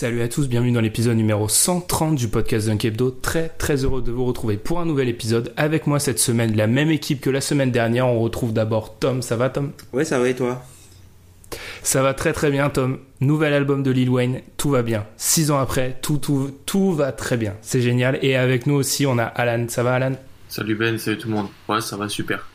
Salut à tous, bienvenue dans l'épisode numéro 130 du podcast Dunk Hebdo. Très très heureux de vous retrouver pour un nouvel épisode. Avec moi cette semaine, la même équipe que la semaine dernière. On retrouve d'abord Tom. Ça va Tom? Ouais, ça va et toi? Ça va très très bien Tom. Nouvel album de Lil Wayne, tout va bien. Six ans après, tout tout tout va très bien. C'est génial. Et avec nous aussi, on a Alan. Ça va Alan? Salut Ben, salut tout le monde. Ouais, ça va super.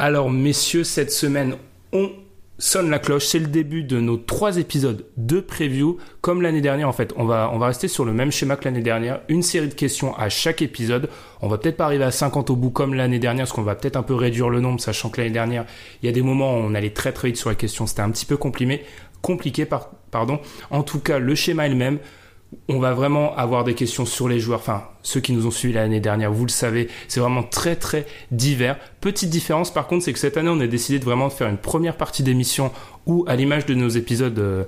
Alors messieurs, cette semaine, on sonne la cloche. C'est le début de nos trois épisodes de preview. Comme l'année dernière, en fait, on va, on va rester sur le même schéma que l'année dernière. Une série de questions à chaque épisode. On va peut-être pas arriver à 50 au bout comme l'année dernière, parce qu'on va peut-être un peu réduire le nombre, sachant que l'année dernière, il y a des moments où on allait très très vite sur les questions. C'était un petit peu compliqué, compliqué par, pardon. En tout cas, le schéma est le même. On va vraiment avoir des questions sur les joueurs, enfin ceux qui nous ont suivis l'année dernière, vous le savez, c'est vraiment très très divers. Petite différence par contre, c'est que cette année on a décidé de vraiment faire une première partie d'émission où, à l'image de nos épisodes euh,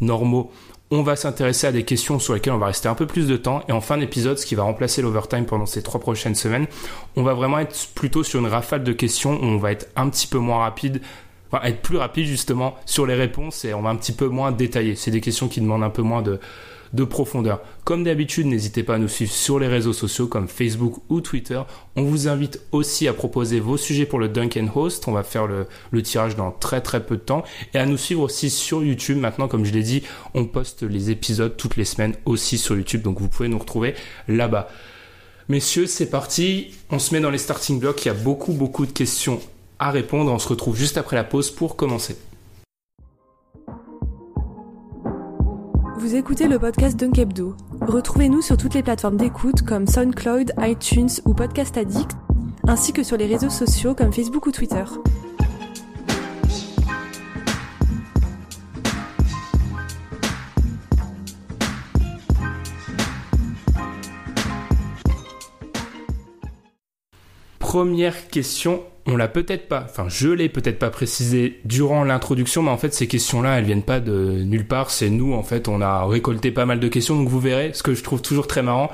normaux, on va s'intéresser à des questions sur lesquelles on va rester un peu plus de temps. Et en fin d'épisode, ce qui va remplacer l'overtime pendant ces trois prochaines semaines, on va vraiment être plutôt sur une rafale de questions où on va être un petit peu moins rapide, enfin être plus rapide justement sur les réponses et on va un petit peu moins détailler. C'est des questions qui demandent un peu moins de, de profondeur. Comme d'habitude, n'hésitez pas à nous suivre sur les réseaux sociaux comme Facebook ou Twitter. On vous invite aussi à proposer vos sujets pour le Duncan Host. On va faire le, le tirage dans très très peu de temps. Et à nous suivre aussi sur YouTube. Maintenant, comme je l'ai dit, on poste les épisodes toutes les semaines aussi sur YouTube. Donc vous pouvez nous retrouver là-bas. Messieurs, c'est parti. On se met dans les starting blocks. Il y a beaucoup beaucoup de questions à répondre. On se retrouve juste après la pause pour commencer. Vous écoutez le podcast Dunk Hebdo. Retrouvez-nous sur toutes les plateformes d'écoute comme SoundCloud, iTunes ou Podcast Addict, ainsi que sur les réseaux sociaux comme Facebook ou Twitter. Première question, on l'a peut-être pas, enfin je l'ai peut-être pas précisé durant l'introduction, mais en fait ces questions-là, elles viennent pas de nulle part, c'est nous en fait, on a récolté pas mal de questions, donc vous verrez, ce que je trouve toujours très marrant,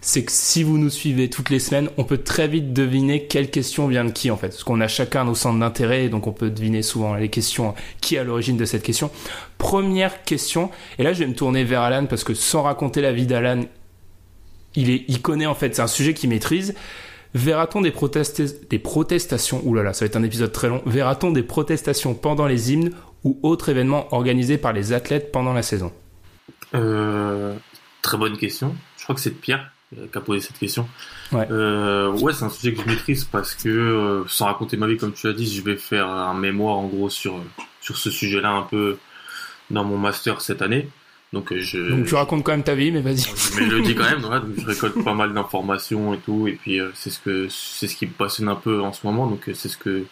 c'est que si vous nous suivez toutes les semaines, on peut très vite deviner quelle question vient de qui en fait, parce qu'on a chacun nos centres d'intérêt, donc on peut deviner souvent les questions, qui est à l'origine de cette question. Première question, et là je vais me tourner vers Alan, parce que sans raconter la vie d'Alan, il, est, il connaît en fait, c'est un sujet qu'il maîtrise. Verra-t-on des, des protestations Ouh là là, ça va être un épisode très long. Verra-t-on des protestations pendant les hymnes ou autres événements organisés par les athlètes pendant la saison? Euh, très bonne question. Je crois que c'est Pierre euh, qui a posé cette question. Ouais. Euh, ouais, c'est un sujet que je maîtrise parce que, euh, sans raconter ma vie, comme tu as dit, je vais faire un mémoire en gros sur, sur ce sujet-là un peu dans mon master cette année. Donc, euh, je, Donc tu racontes quand même ta vie, mais vas-y. mais je le dis quand même, ouais, donc je récolte pas mal d'informations et tout, et puis euh, c'est ce que c'est ce qui me passionne un peu en ce moment, donc euh, c'est ce que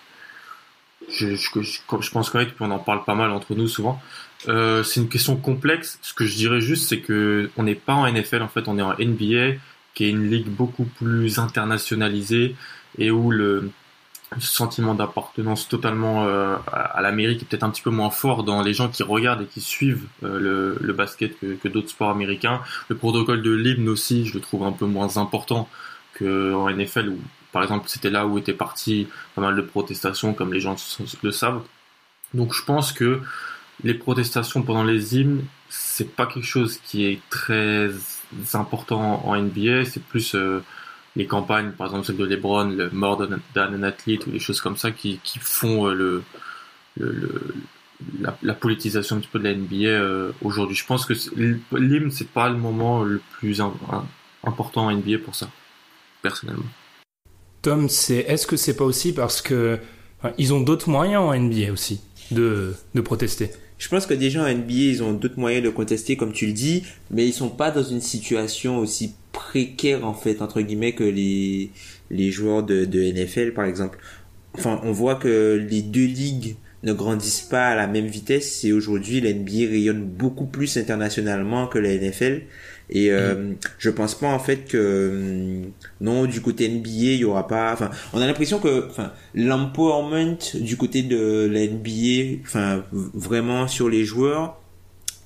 je, je, je, je pense connaître, puis on en parle pas mal entre nous souvent. Euh, c'est une question complexe. Ce que je dirais juste, c'est que on n'est pas en NFL, en fait, on est en NBA, qui est une ligue beaucoup plus internationalisée et où le sentiment d'appartenance totalement euh, à, l'Amérique est peut-être un petit peu moins fort dans les gens qui regardent et qui suivent euh, le, le basket que, que d'autres sports américains. Le protocole de l'hymne aussi, je le trouve un peu moins important qu'en NFL où, par exemple, c'était là où étaient partis pas mal de protestations, comme les gens le savent. Donc, je pense que les protestations pendant les hymnes, c'est pas quelque chose qui est très importants en NBA. C'est plus les campagnes, par exemple celle de LeBron, le More Than an Athlete ou des choses comme ça qui, qui font le, le, la, la, politisation un petit peu de la NBA aujourd'hui. Je pense que l'hymne c'est pas le moment le plus important en NBA pour ça, personnellement. Tom, c'est est-ce que c'est pas aussi parce que ils ont d'autres moyens en NBA aussi de, de protester? Je pense que déjà en NBA, ils ont d'autres moyens de contester, comme tu le dis, mais ils sont pas dans une situation aussi précaire, en fait, entre guillemets, que les, les joueurs de, de NFL, par exemple. Enfin, on voit que les deux ligues ne grandissent pas à la même vitesse et aujourd'hui, la NBA rayonne beaucoup plus internationalement que la NFL. Et euh, mm. je pense pas en fait que mm, non du côté NBA il y aura pas. Enfin, on a l'impression que enfin l'empowerment du côté de la NBA, enfin vraiment sur les joueurs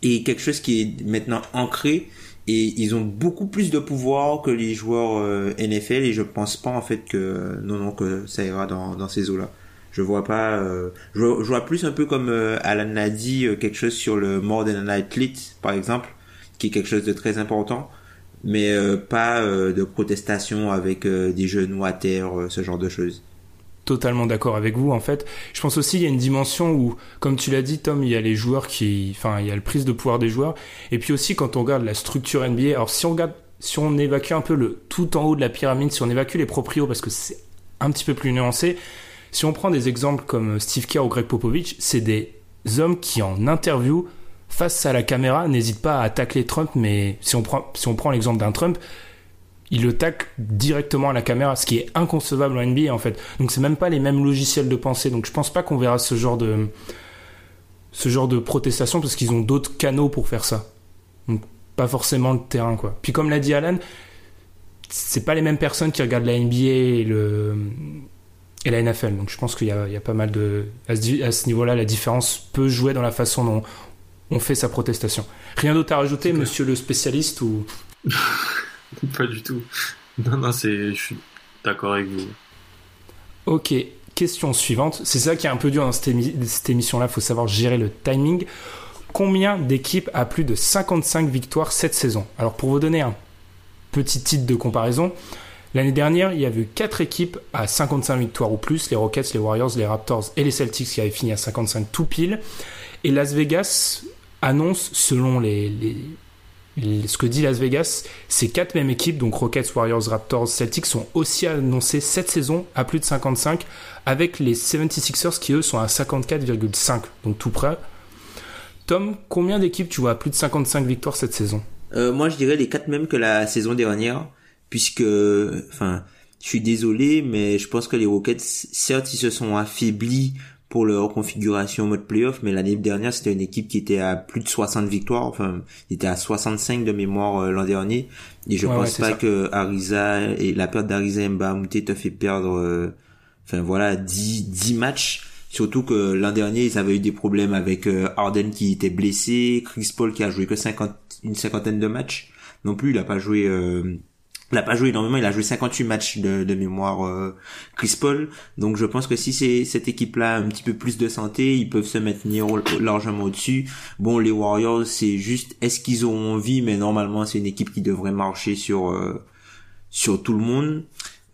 est quelque chose qui est maintenant ancré et ils ont beaucoup plus de pouvoir que les joueurs euh, NFL et je pense pas en fait que non non que ça ira dans dans ces eaux là. Je vois pas, euh, je, vois, plus un peu comme euh, Alan a dit quelque chose sur le Modern Athlete par exemple qui est quelque chose de très important, mais euh, pas euh, de protestation avec euh, des genoux à terre, ce genre de choses. Totalement d'accord avec vous. En fait, je pense aussi il y a une dimension où, comme tu l'as dit, Tom, il y a les joueurs qui, enfin, il y a le prise de pouvoir des joueurs, et puis aussi quand on regarde la structure NBA. Alors si on regarde, si on évacue un peu le tout en haut de la pyramide, si on évacue les proprios parce que c'est un petit peu plus nuancé, si on prend des exemples comme Steve Kerr ou Greg Popovich, c'est des hommes qui en interview face à la caméra, n'hésite pas à tacler Trump, mais si on prend, si prend l'exemple d'un Trump, il le tacle directement à la caméra, ce qui est inconcevable en NBA en fait. Donc c'est même pas les mêmes logiciels de pensée. Donc je pense pas qu'on verra ce genre de ce genre de protestation parce qu'ils ont d'autres canaux pour faire ça. Donc pas forcément le terrain quoi. Puis comme l'a dit Alan, c'est pas les mêmes personnes qui regardent la NBA et le et la NFL. Donc je pense qu'il y, y a, pas mal de à ce niveau-là, la différence peut jouer dans la façon dont on fait sa protestation. Rien d'autre à rajouter, monsieur le spécialiste ou? Pas du tout. Non, non, c'est, je suis d'accord avec vous. Ok, question suivante. C'est ça qui est un peu dur dans cette, émission-là. Il faut savoir gérer le timing. Combien d'équipes a plus de 55 victoires cette saison? Alors, pour vous donner un petit titre de comparaison, l'année dernière, il y avait eu 4 équipes à 55 victoires ou plus les Rockets, les Warriors, les Raptors et les Celtics qui avaient fini à 55 tout pile. Et Las Vegas annonce, selon les, ce que dit Las Vegas, ces quatre mêmes équipes, donc Rockets, Warriors, Raptors, Celtics, sont aussi annoncées cette saison à plus de 55, avec les 76ers qui eux sont à 54,5, donc tout près. Tom, combien d'équipes tu vois à plus de 55 victoires cette saison? Euh, Moi je dirais les quatre mêmes que la saison dernière, puisque, enfin, je suis désolé, mais je pense que les Rockets, certes, ils se sont affaiblis pour leur configuration mode playoff, mais l'année dernière, c'était une équipe qui était à plus de 60 victoires, enfin, il était à 65 de mémoire euh, l'an dernier, et je pense pas que Ariza et la perte d'Ariza Mbamute te fait perdre, euh, enfin voilà, 10, 10 matchs, surtout que l'an dernier, ils avaient eu des problèmes avec euh, Harden qui était blessé, Chris Paul qui a joué que 50, une cinquantaine de matchs, non plus, il a pas joué il a pas joué énormément, il a joué 58 matchs de, mémoire euh, Chris Paul. Donc je pense que si c'est cette équipe-là un petit peu plus de santé, ils peuvent se maintenir largement au-dessus. Bon, les Warriors, c'est juste est-ce qu'ils ont envie, mais normalement c'est une équipe qui devrait marcher sur euh, sur tout le monde.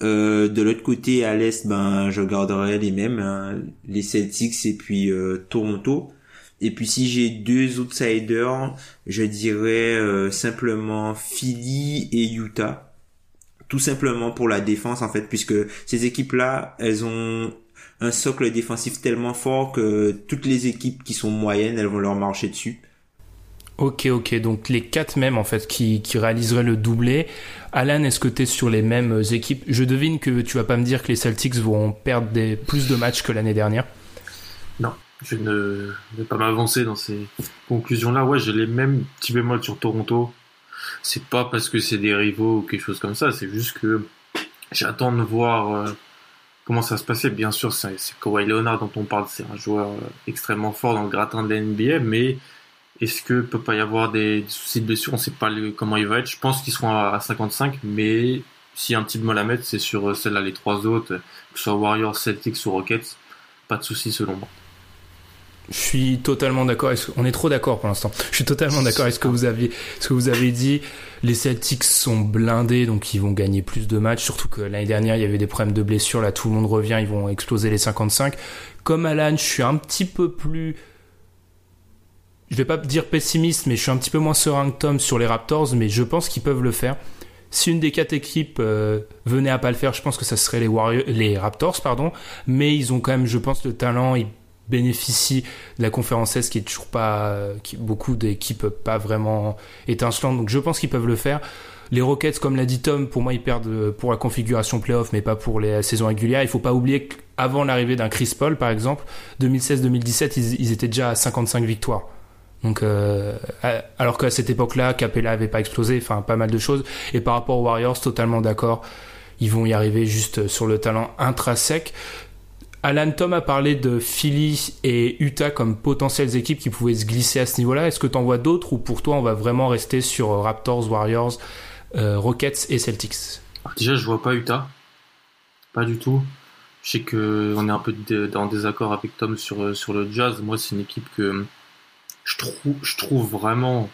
Euh, de l'autre côté, à l'est, ben je garderai les mêmes, hein, les Celtics et puis euh, Toronto. Et puis si j'ai deux outsiders, je dirais simplement Philly et Utah tout simplement pour la défense en fait puisque ces équipes là elles ont un socle défensif tellement fort que toutes les équipes qui sont moyennes elles vont leur marcher dessus Ok, ok, donc les quatre mêmes en fait qui, qui réaliseraient le doublé. Alan, est-ce que tu es sur les mêmes équipes? Je devine que tu vas pas me dire que les Celtics vont perdre des, plus de matchs que l'année dernière. Non, je ne vais pas m'avancer dans ces conclusions-là. Ouais, j'ai les mêmes petits bémols sur Toronto c'est pas parce que c'est des rivaux ou quelque chose comme ça, c'est juste que j'attends de voir euh, comment ça se passait. Bien sûr, c'est Kawhi Leonard dont on parle, c'est un joueur euh, extrêmement fort dans le gratin de la NBA, mais est-ce que peut pas y avoir des, soucis de blessure? On sait pas comment il va être. Je pense qu'ils seront à, 55, mais s'il y a un petit mal à mettre, c'est sur euh, celle-là, les trois autres, que ce soit Warriors, Celtics ou Rockets. Pas de soucis selon moi. Je suis totalement d'accord. On est trop d'accord pour l'instant. Je suis totalement d'accord avec ce que vous aviez, ce que vous avez dit. Les Celtics sont blindés, donc ils vont gagner plus de matchs. Surtout que l'année dernière, il y avait des problèmes de blessures. Là, tout le monde revient. Ils vont exploser les 55. Comme Alan, je suis un petit peu plus je vais pas dire pessimiste, mais je suis un petit peu moins serein que Tom sur les Raptors, mais je pense qu'ils peuvent le faire. Si une des quatre équipes euh, venait à pas le faire, je pense que ça serait les Warriors, les Raptors, pardon. Mais ils ont quand même, je pense, le talent. Bénéficient de la conférence S qui est toujours pas, qui, beaucoup d'équipes pas vraiment étincelantes. Donc je pense qu'ils peuvent le faire. Les Rockets, comme l'a dit Tom, pour moi, ils perdent pour la configuration playoff, mais pas pour les saisons régulières. Il faut pas oublier qu'avant l'arrivée d'un Chris Paul, par exemple, 2016-2017, ils, étaient déjà à 55 victoires. Donc, euh, alors qu'à cette époque-là, Capella avait pas explosé, enfin pas mal de choses. Et par rapport aux Warriors, totalement d'accord. Ils vont y arriver juste sur le talent intrinsèque. Alan Tom a parlé de Philly et Utah comme potentielles équipes qui pouvaient se glisser à ce niveau-là. Est-ce que tu vois d'autres ou pour toi on va vraiment rester sur Raptors, Warriors, euh, Rockets et Celtics? Déjà, je vois pas Utah, pas du tout. Je sais que on est un peu en désaccord avec Tom sur euh, sur le Jazz. Moi, c'est une équipe que je trouve vraiment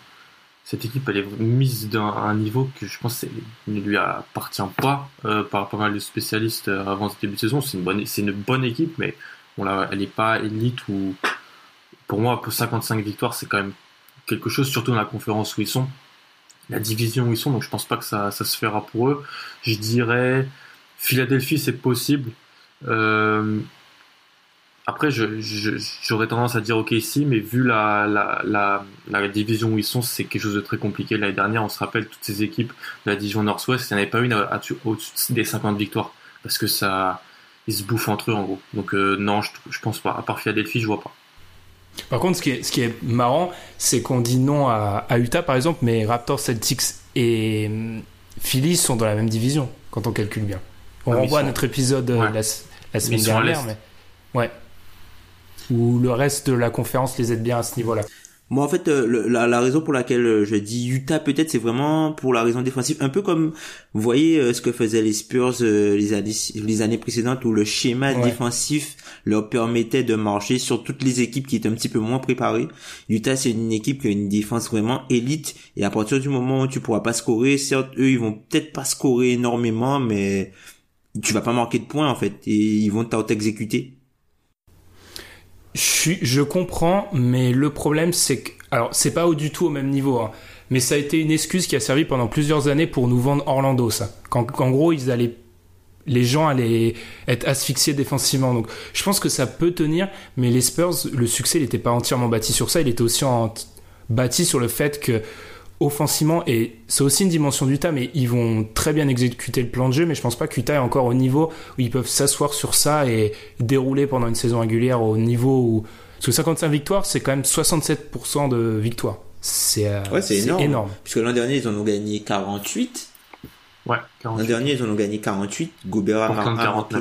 cette équipe elle est mise d'un un niveau que je pense ne lui appartient pas euh, par pas mal de spécialistes euh, avant ce début de saison. C'est une bonne, c'est une bonne équipe, mais on la, elle n'est pas élite ou pour moi pour 55 victoires c'est quand même quelque chose, surtout dans la conférence où ils sont, la division où ils sont. Donc je pense pas que ça, ça se fera pour eux. Je dirais Philadelphie c'est possible. Euh, après, j'aurais je, tendance à dire OK ici, mais vu la, la, la, la division où ils sont, c'est quelque chose de très compliqué. L'année dernière, on se rappelle toutes ces équipes de la division Nord-Ouest, il n'y en avait pas une au-dessus des 50 victoires. Parce que ça, ils se bouffent entre eux, en gros. Donc, euh, non, je, je pense pas. À part Philadelphie, je vois pas. Par contre, ce qui est, ce qui est marrant, c'est qu'on dit non à, à, Utah, par exemple, mais Raptors, Celtics et hum, Philly sont dans la même division, quand on calcule bien. On ouais, renvoie à notre épisode euh, la, la, semaine dernière, mais... Ouais ou le reste de la conférence les aide bien à ce niveau-là? Moi, en fait, euh, la, la, raison pour laquelle euh, je dis Utah, peut-être, c'est vraiment pour la raison défensive. Un peu comme, vous voyez euh, ce que faisaient les Spurs les, années, les années précédentes, où le schéma défensif leur permettait de marcher sur toutes les équipes qui étaient un petit peu moins préparées. Utah, c'est une équipe qui a une défense vraiment élite. Et à partir du moment où tu pourras pas scorer, certes, eux, ils vont peut-être pas scorer énormément, mais tu vas pas marquer de points, en fait. Et ils vont t'exécuter. Je, comprends, mais le problème, c'est que. Alors, c'est pas du tout au même niveau, hein, mais ça a été une excuse qui a servi pendant plusieurs années pour nous vendre Orlando, ça. Qu'en gros, ils allaient. Les gens allaient être asphyxiés défensivement. Donc, je pense que ça peut tenir, mais les Spurs, le succès, il n'était pas entièrement bâti sur ça. Il était aussi bâti sur le fait que offensivement, et c'est aussi une dimension d'Utah, mais ils vont très bien exécuter le plan de jeu, mais je pense pas qu'Utah est encore au niveau où ils peuvent s'asseoir sur ça et dérouler pendant une saison régulière au niveau où... Parce que 55 victoires, c'est quand même 67% de victoires. C'est euh, ouais, énorme. énorme. Puisque l'an dernier, ils en ont gagné 48. Ouais, L'an dernier, ils en ont gagné 48. Gobert a, manqué,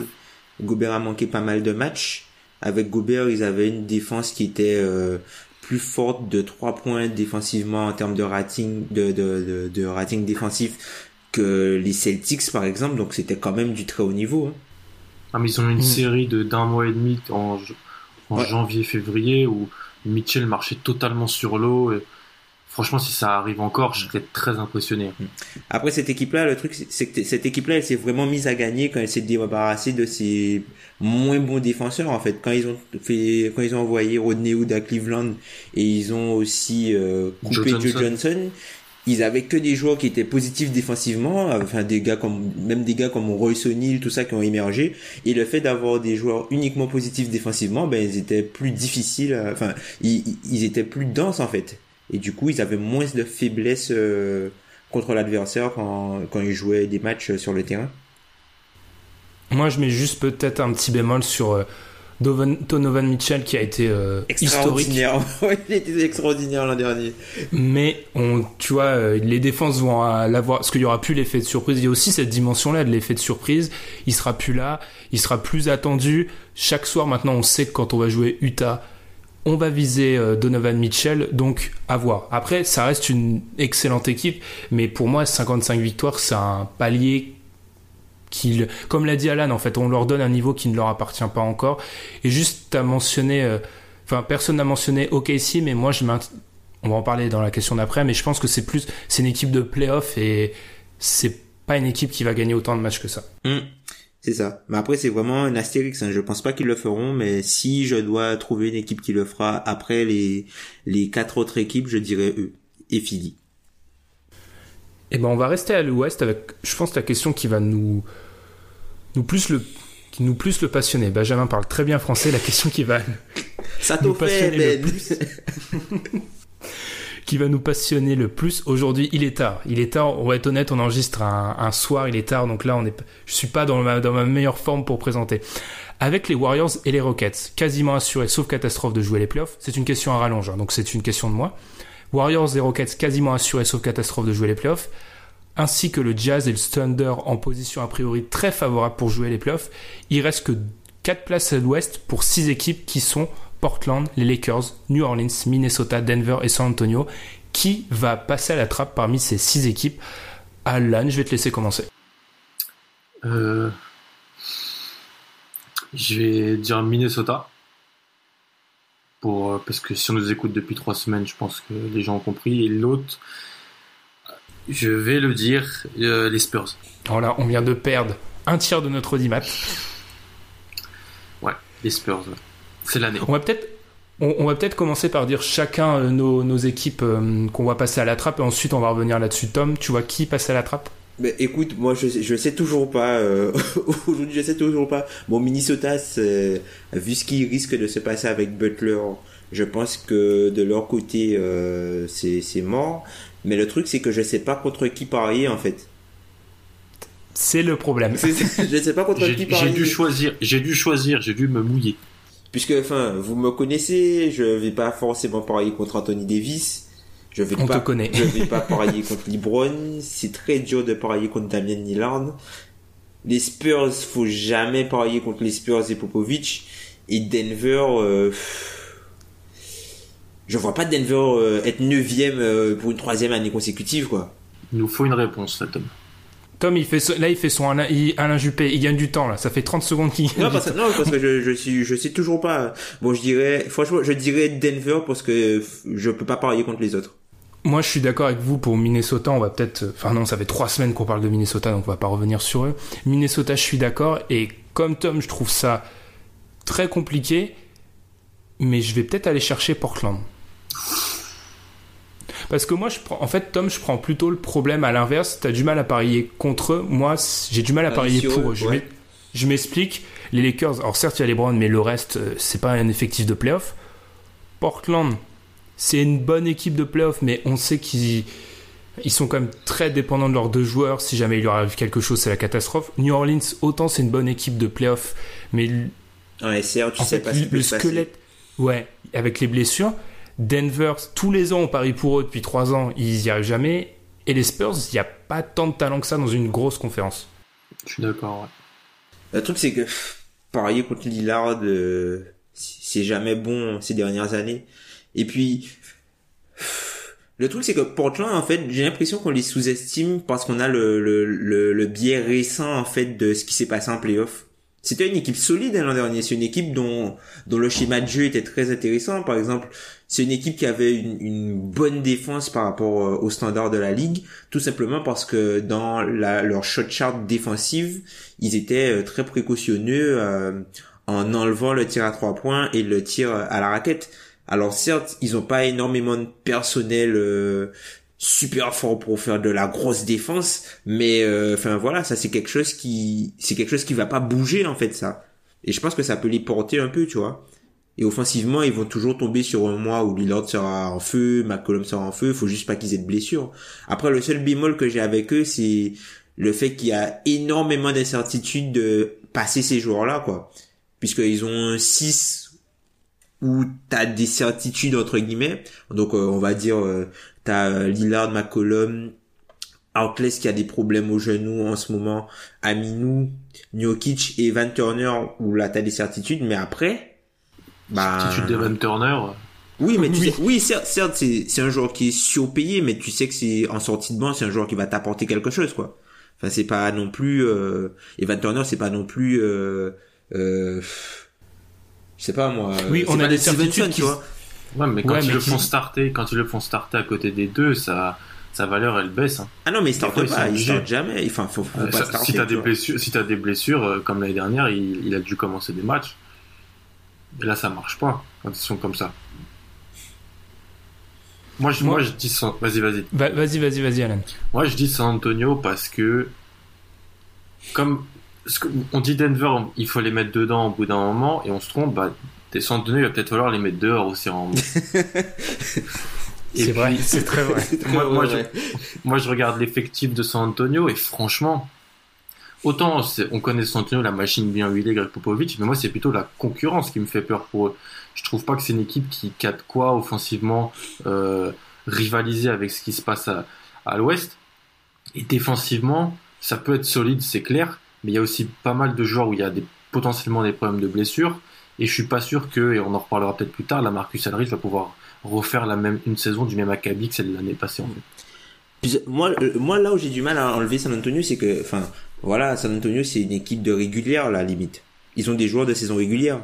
Gobert a manqué pas mal de matchs. Avec Gobert, ils avaient une défense qui était... Euh, plus forte de 3 points défensivement en termes de rating de, de, de, rating défensif que les Celtics par exemple donc c'était quand même du très haut niveau hein. ah, mais ils ont une mm. série de d'un mois et demi en, en janvier février où Mitchell marchait totalement sur l'eau et franchement, si ça arrive encore, je serais très impressionné. Après cette équipe-là, le truc, c'est que cette équipe-là, elle s'est vraiment mise à gagner quand elle s'est débarrassée de ses moins bons défenseurs en fait. Quand ils ont fait, quand ils ont envoyé Rodney Hood à Cleveland et ils ont aussi euh, coupé Joe Johnson. ils avaient que des joueurs qui étaient positifs défensivement, enfin des gars comme même des gars comme Royce O'Neal, tout ça qui ont émergé. Et le fait d'avoir des joueurs uniquement positifs défensivement, ben ils étaient plus difficiles, enfin ils, ils étaient plus denses en fait. Et du coup, ils avaient moins de faiblesse euh, contre l'adversaire quand, quand ils jouaient des matchs euh, sur le terrain. Moi, je mets juste peut-être un petit bémol sur euh, Donovan Mitchell qui a été historique. il était extraordinaire l'an dernier. Mais on, tu vois, les défenses vont l'avoir, parce qu'il y aura plus l'effet de surprise. Il y a aussi cette dimension-là de l'effet de surprise. Il sera plus là, il sera plus attendu. Chaque soir, maintenant, on sait que quand on va jouer Utah, on va viser euh, Donovan Mitchell, donc à voir. Après, ça reste une excellente équipe, mais pour moi, 55 victoires, c'est un palier qu'il, comme l'a dit Alan, en fait, on leur donne un niveau qui ne leur appartient pas encore. Et juste à mentionner, euh, enfin personne n'a mentionné OKC, mais moi je on va en parler dans la question d'après, mais je pense que c'est plus, c'est une équipe de playoff et c'est pas une équipe qui va gagner autant de matchs que ça. Hum, c'est ça. Mais après, c'est vraiment un astérix. Hein. Je pense pas qu'ils le feront, mais si je dois trouver une équipe qui le fera après les, les quatre autres équipes, je dirais eux. Et Philly. Eh ben, on va rester à l'ouest avec, je pense, la question qui va nous, nous plus le, qui nous plus le passionner. Benjamin parle très bien français. La question qui va ça nous passionner le plus. qui va nous passionner le plus aujourd'hui. Il est tard. Il est tard. On va être honnête, on enregistre un, soir. Il est tard. Donc là, on est, je suis pas dans ma, meilleure forme pour présenter. Avec les Warriors et les Rockets, quasiment assurés, sauf catastrophe, de jouer les playoffs. C'est une question à rallonge. Hein, donc c'est une question de moi. Warriors et Rockets quasiment assurés, sauf catastrophe, de jouer les playoffs ainsi que le Jazz et le Thunder en position a priori très favorable pour jouer les playoffs. Il reste que 4 places à l'ouest pour 6 équipes qui sont Portland, les Lakers, New Orleans, Minnesota, Denver et San Antonio. Qui va passer à la trappe parmi ces six équipes Alan, je vais te laisser commencer. Euh, je vais dire Minnesota. Pour, euh, parce que si on nous écoute depuis trois semaines, je pense que les gens ont compris. Et l'autre, je vais le dire, euh, les Spurs. Voilà, on vient de perdre un tiers de notre audimat. Ouais, les Spurs. C'est l'année. On va peut-être on, va peut-être commencer par dire chacun euh, nos, équipes euh, qu'on va passer à la trappe et ensuite on va revenir là-dessus. Tom, tu vois qui passe à la trappe? Mais écoute, moi je, je sais toujours pas. Euh, aujourd'hui, je sais toujours pas. Bon, Minnesota, vu ce qui risque de se passer avec Butler, je pense que de leur côté, c'est mort. Mais le truc, c'est que je sais pas contre qui parier en fait. C'est le problème. je sais pas contre qui parier. J'ai dû choisir. J'ai dû choisir. J'ai dû me mouiller puisque enfin vous me connaissez, je vais pas forcément parier contre Anthony Davis. Je vais On pas, te connaît. je vais pas parier contre LeBron. C'est très dur de parier contre Damien Lillard. Les Spurs, faut jamais parier contre les Spurs et Popovich. Et Denver, euh, je vois pas Denver euh, être neuvième euh, pour une troisième année consécutive, quoi. Il nous faut une réponse, là, Tom. Tom, il fait là, il fait son Alain, Juppé. Il gagne du temps là. Ça fait 30 secondes qu'il. Non, parce, non, parce que je, je suis, je sais toujours pas. Bon, je dirais, franchement, je dirais Denver parce que je peux pas parier contre les autres. Moi, je suis d'accord avec vous pour Minnesota. On va peut-être, enfin non, ça fait trois semaines qu'on parle de Minnesota, donc on va pas revenir sur eux. Minnesota, je suis d'accord. Et comme Tom, je trouve ça très compliqué. Mais je vais peut-être aller chercher Portland. Parce que moi, je prends, en fait, Tom, je prends plutôt le problème à l'inverse. Tu as du mal à parier contre eux. Moi, j'ai du mal à parier pour eux. Je m'explique. Les Lakers, alors certes, il y a les Browns, mais le reste, euh, c'est pas un effectif de playoff. Portland, c'est une bonne équipe de playoff, mais on sait qu'ils ils sont quand même très dépendants de leurs deux joueurs. Si jamais il leur arrive quelque chose, c'est la catastrophe. New Orleans, autant c'est une bonne équipe de playoff, mais ouais, tu sais pas le squelette, ouais, avec les blessures. Denver, tous les ans, on parie pour eux depuis trois ans, ils y arrivent jamais. Et les Spurs, il n'y a pas tant de talent que ça dans une grosse conférence. Je suis d'accord, ouais. Le truc, c'est que parier contre Lillard, euh, c'est jamais bon ces dernières années. Et puis, le truc, c'est que Portland, en fait, j'ai l'impression qu'on les sous-estime parce qu'on a le, le, le, le, biais récent, en fait, de ce qui s'est passé en playoff. C'était une équipe solide hein, l'an dernier. C'est une équipe dont, dont le schéma de jeu était très intéressant. Par exemple, c'est une équipe qui avait une, une, bonne défense par rapport euh, aux standards de la ligue, tout simplement parce que dans la, leur shot chart défensive, ils étaient euh, très précautionneux euh, en enlevant le tir à trois points et le tir à la raquette. Alors certes, ils ont pas énormément de personnel super fort pour faire de la grosse défense, mais enfin voilà, ça c'est quelque chose qui c'est quelque chose qui va pas bouger en fait ça. Et je pense que ça peut les porter un peu, tu vois. Et offensivement, ils vont toujours tomber sur un mois où Lillard sera en feu, McCollum sera en feu, faut juste pas qu'ils aient de blessures. Après, le seul bémol que j'ai avec eux, c'est le fait qu'il y a énormément d'incertitudes de passer ces joueurs-là, quoi. Puisqu'ils ont un 6 où t'as des certitudes, entre guillemets. Donc, euh, on va dire, euh, t'as Lillard, McCollum, Outless qui a des problèmes au genou en ce moment, Aminou, Njokic et Van Turner où là t'as des certitudes, mais après, bah, tu Devon Turner. Oui, mais tu oui. Sais, oui, certes, certes c'est un joueur qui est surpayé, mais tu sais que c'est en sortie de banc, c'est un joueur qui va t'apporter quelque chose, quoi. Enfin, c'est pas non plus. Euh... Evan Turner, c'est pas non plus. Euh... Euh... Je sais pas moi. Oui, c'est on a des Stevenson, certitudes tu vois. Ouais, mais quand Ouais, ils mais le font starter, quand ils le font starter à côté des deux, ça, sa valeur elle baisse. Hein. Ah non, mais il starte fois, ils pas, il starte jamais. Enfin, faut, faut Euh, pas ça- starter. si t'as tu des blessures, si t'as des blessures euh, comme l'année dernière, il, il a dû commencer des matchs. Et là, ça marche pas quand ils sont comme ça. Moi, je, Moi- moi, je dis San- vas-y, vas-y. Va- Vas-y, vas-y, vas-y, Alan. Moi, je dis San Antonio parce que, comme on dit Denver, il faut les mettre dedans au bout d'un moment, et on se trompe. Bah, des San Antonio, il va peut-être falloir les mettre dehors aussi. En... C'est vrai, c'est très vrai. Moi, je, moi, je regarde l'effectif de San Antonio et franchement, autant on connaît San Antonio, la machine bien huilée, Greg Popovich, mais moi, c'est plutôt la concurrence qui me fait peur pour eux. Je trouve pas que c'est une équipe qui a de quoi offensivement euh, rivaliser avec ce qui se passe à, à l'ouest. Et défensivement, ça peut être solide, c'est clair, mais il y a aussi pas mal de joueurs où il y a des, potentiellement des problèmes de blessures. Et je suis pas sûr que, et on en reparlera peut-être plus tard, la Marcus Aldridge va pouvoir refaire la même, une saison du même acabit que celle de l'année passée, en fait. Moi, euh, moi, là où j'ai du mal à enlever San Antonio, c'est que, enfin, voilà, San Antonio, c'est une équipe de régulière, la limite. Ils ont des joueurs de saison régulière.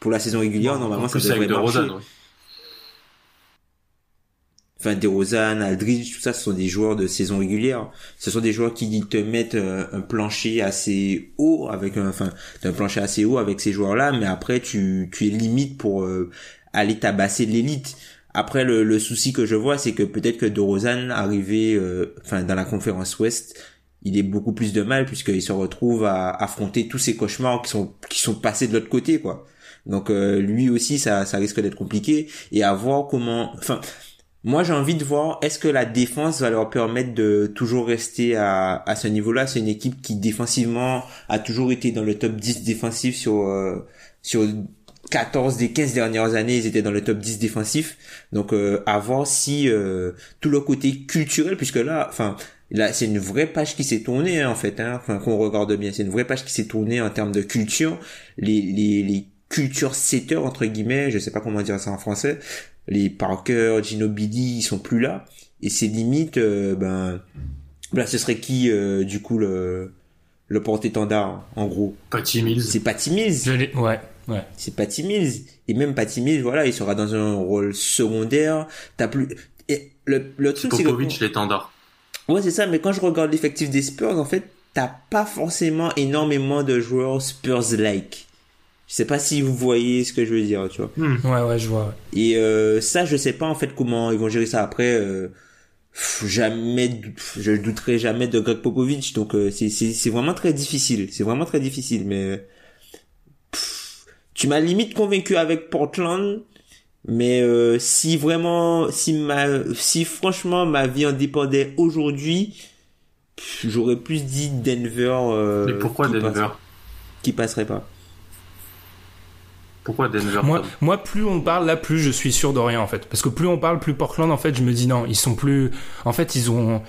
Pour la saison régulière, normalement, En ça devrait avec de marcher. Rosanne, ouais. Enfin, DeRozan, Aldridge, tout ça, ce sont des joueurs de saison régulière. Ce sont des joueurs qui te mettent euh, un plancher assez haut avec un, enfin, un plancher assez haut avec ces joueurs-là, mais après, tu, tu es limite pour euh, aller tabasser l'élite. Après, le, le souci que je vois, c'est que peut-être que DeRozan, arrivé, euh, dans la conférence Ouest, il est beaucoup plus de mal puisqu'il se retrouve à affronter tous ces cauchemars qui sont, qui sont passés de l'autre côté, quoi. Donc, euh, lui aussi, ça, ça risque d'être compliqué et à voir comment, enfin, moi, j'ai envie de voir est-ce que la défense va leur permettre de toujours rester à, à ce niveau-là? C'est une équipe qui défensivement a toujours été dans le top 10 défensif sur euh, sur 14 des 15 dernières années, ils étaient dans le top 10 défensif. Donc euh, à voir si euh, tout le côté culturel puisque là enfin là c'est une vraie page qui s'est tournée hein, en fait hein, enfin qu'on regarde bien, c'est une vraie page qui s'est tournée en termes de culture, les les les culture setters entre guillemets, je sais pas comment dire ça en français, les Parker, Ginobili, ils sont plus là et c'est limite euh, ben là ce serait qui euh, du coup le le porte-étendard en gros? Patty Mills. c'est Patty Mills Ouais, ouais. c'est Patty Mills et même Patty Mills voilà il sera dans un rôle secondaire t'as plus et le le truc c'est que Popovic, l'étendard. ouais c'est ça mais quand je regarde l'effectif des Spurs en fait t'as pas forcément énormément de joueurs Spurs like je sais pas si vous voyez ce que je veux dire tu vois Ouais, ouais, je vois. ouais. et euh, ça, je sais pas en fait comment ils vont gérer ça après. euh, pff, jamais, je douterai jamais de Greg Popovich. Donc euh, c'est c'est c'est vraiment très difficile. C'est vraiment très difficile. Mais pff, tu m'as limite convaincu avec Portland. Mais euh, si vraiment, si ma, si franchement ma vie en dépendait aujourd'hui, j'aurais plus dit Denver. euh, Mais pourquoi qui Denver? passe- qui passerait pas. Pourquoi Denver Moi, moi, plus on parle, là, plus je suis sûr de rien, en fait. Parce que plus on parle, plus Portland, en fait, je me dis non, ils sont plus. En fait, ils ont.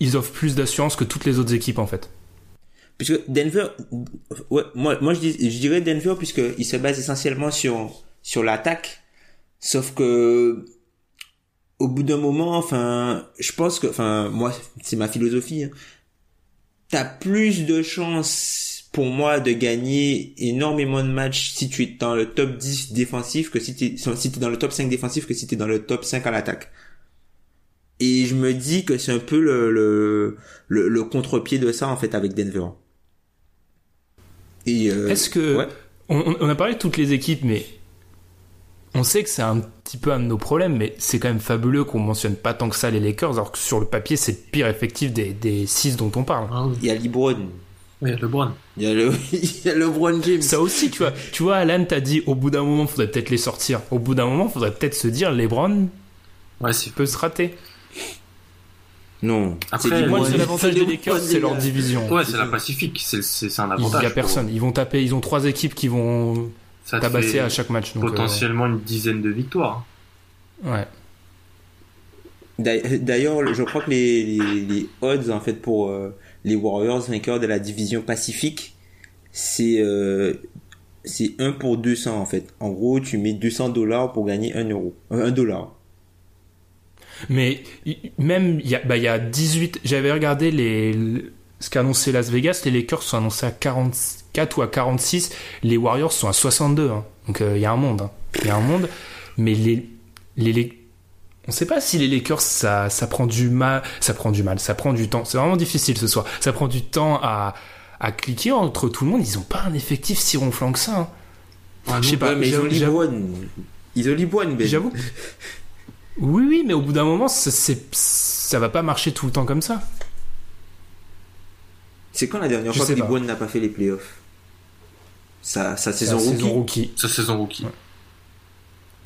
Ils offrent plus d'assurance que toutes les autres équipes, en fait. Puisque Denver, ouais, moi, moi je, dis, je dirais Denver puisque il se base essentiellement sur sur l'attaque, sauf que au bout d'un moment, enfin, je pense que, enfin, moi, c'est ma philosophie. Hein, T'as plus de chances pour moi de gagner énormément de matchs si tu es dans le top 10 défensif que si tu es, si t'es dans le top 5 défensif que si tu es dans le top 5 à l'attaque. Et je me dis que c'est un peu le, le, le, le contre-pied de ça en fait avec Denver. Et euh, Est-ce que. ouais. On, on a parlé de toutes les équipes, mais. On sait que c'est un petit peu un de nos problèmes, mais c'est quand même fabuleux qu'on mentionne pas tant que ça les Lakers, alors que sur le papier, c'est le pire effectif des, des six dont on parle. Ah oui. il y a LeBron, il y a le il y a LeBron James. Ça aussi, tu vois, tu vois, Alan t'a dit au bout d'un moment, faudrait peut-être les sortir. Au bout d'un moment, faudrait peut-être se dire, LeBron Ouais, c'est peut se rater. Non. Après, C'est Moi, c'est l'avantage des Lakers, c'est leur division. ouais, c'est la Pacifique. C'est c'est c'est un Il avantage. y a pour- personne. Ils vont taper. Ils ont trois équipes qui vont Ça tabasser à chaque match. Donc, euh, potentiellement une dizaine de victoires. ouais. D'ailleurs- D'ailleurs, je crois que les, les, les odds en fait pour euh, les Warriors vainqueurs de la division Pacifique, c'est euh, c'est 1 pour 200 en fait. En gros, tu mets 200 dollars pour gagner 1 euro, euh, 1 dollar. Mais même il y a, bah, y a 18. J'avais regardé les ce qu'a annoncé Las Vegas, les Lakers sont annoncés à 44 ou à 46, les Warriors sont à 62. hein. Donc il y a un monde. hein. Il y a un monde. Mais les, les- on sait pas si les Lakers ça, ça prend du mal, ça prend du mal, ça prend du temps. C'est vraiment difficile ce soir. Ça prend du temps à, à cliquer entre tout le monde. Ils ont pas un effectif si ronflant que ça. hein. Ah, Je sais pas. Mais ils ont Liboine. Ils ont Liboine, Ben. J'avoue. Oui, oui, mais au bout d'un moment, ça, va pas marcher tout le temps comme ça. C'est quand la dernière Je fois que. Liboine n'a pas fait les playoffs? Sa, saison la rookie. saison rookie. Sa saison rookie.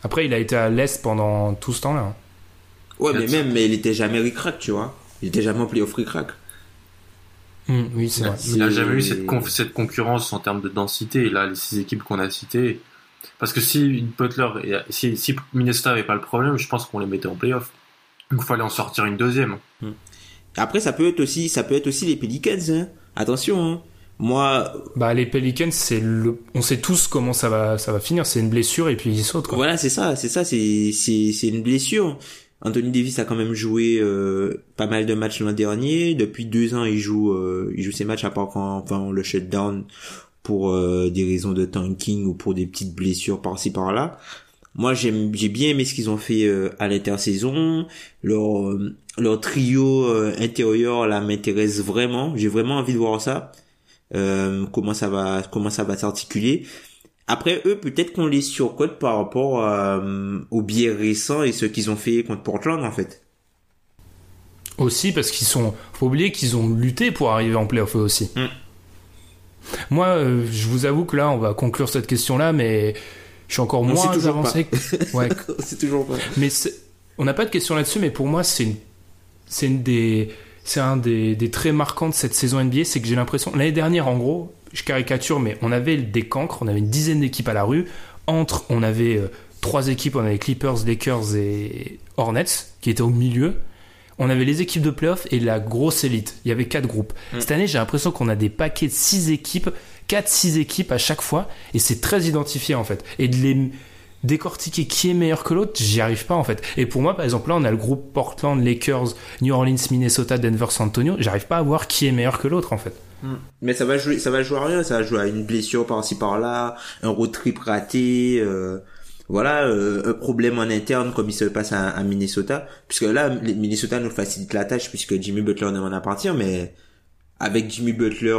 Après, il a été à l'Est pendant tout ce temps-là. Ouais, mais même, mais il était jamais ric-rac, tu vois. Il était jamais en playoff ric-rac. Hum, oui, c'est vrai. Il n'a jamais eu cette, conf- cette concurrence en termes de densité. Et là, les six équipes qu'on a citées. Parce que si Butler, et- si, si Minnesota avait pas le problème, je pense qu'on les mettait en playoff. Donc, il fallait en sortir une deuxième. Après, ça peut être aussi, ça peut être aussi les Pelicans, hein. Attention, hein. Moi, Bah, les Pelicans, c'est le... on sait tous comment ça va, ça va finir. C'est une blessure et puis ils sautent, quoi. voilà, c'est ça, c'est ça, c'est, c'est, c'est une blessure. Anthony Davis a quand même joué euh, pas mal de matchs l'an dernier. Depuis deux ans, il joue, euh, il joue ses matchs à part quand enfin, on le shutdown pour euh, des raisons de tanking ou pour des petites blessures par-ci par-là. Moi, j'aime, j'ai bien aimé ce qu'ils ont fait à l'intersaison. Leur, leur trio intérieur là m'intéresse vraiment. J'ai vraiment envie de voir ça. Comment ça va, comment ça va s'articuler. Après eux, peut-être qu'on les surcote par rapport euh, aux biais récents et ce qu'ils ont fait contre Portland en fait. Aussi parce qu'ils sont. Faut oublier qu'ils ont lutté pour arriver en playoff aussi. Mm. Moi, euh, je vous avoue que là, on va conclure cette question-là, mais je suis encore On moins toujours avancé. que- Ouais, c'est toujours pas. Mais on n'a pas de question là-dessus, mais pour moi, c'est une, c'est une des, c'est un des, des traits marquants de cette saison NBA, c'est que j'ai l'impression, l'année dernière, en gros, je caricature, mais on avait des cancres, on avait une dizaine d'équipes à la rue. Entre, on avait euh, trois équipes, on avait Clippers, Lakers et Hornets, qui étaient au milieu. On avait les équipes de playoff et la grosse élite. Il y avait quatre groupes. Cette année, j'ai l'impression qu'on a des paquets de six équipes, quatre, six équipes à chaque fois, et c'est très identifié en fait. Et de les décortiquer qui est meilleur que l'autre, j'y arrive pas en fait. Et pour moi, par exemple, là, on a le groupe Portland, Lakers, New Orleans, Minnesota, Denver, San Antonio. J'arrive pas à voir qui est meilleur que l'autre en fait. Mais ça va jouer, ça va jouer à rien, ça va jouer à une blessure par-ci par-là, un road trip raté, euh, voilà, euh, un problème en interne comme il se passe à, Minnesota, puisque là, Minnesota nous facilite la tâche puisque Jimmy Butler demande à partir, mais avec Jimmy Butler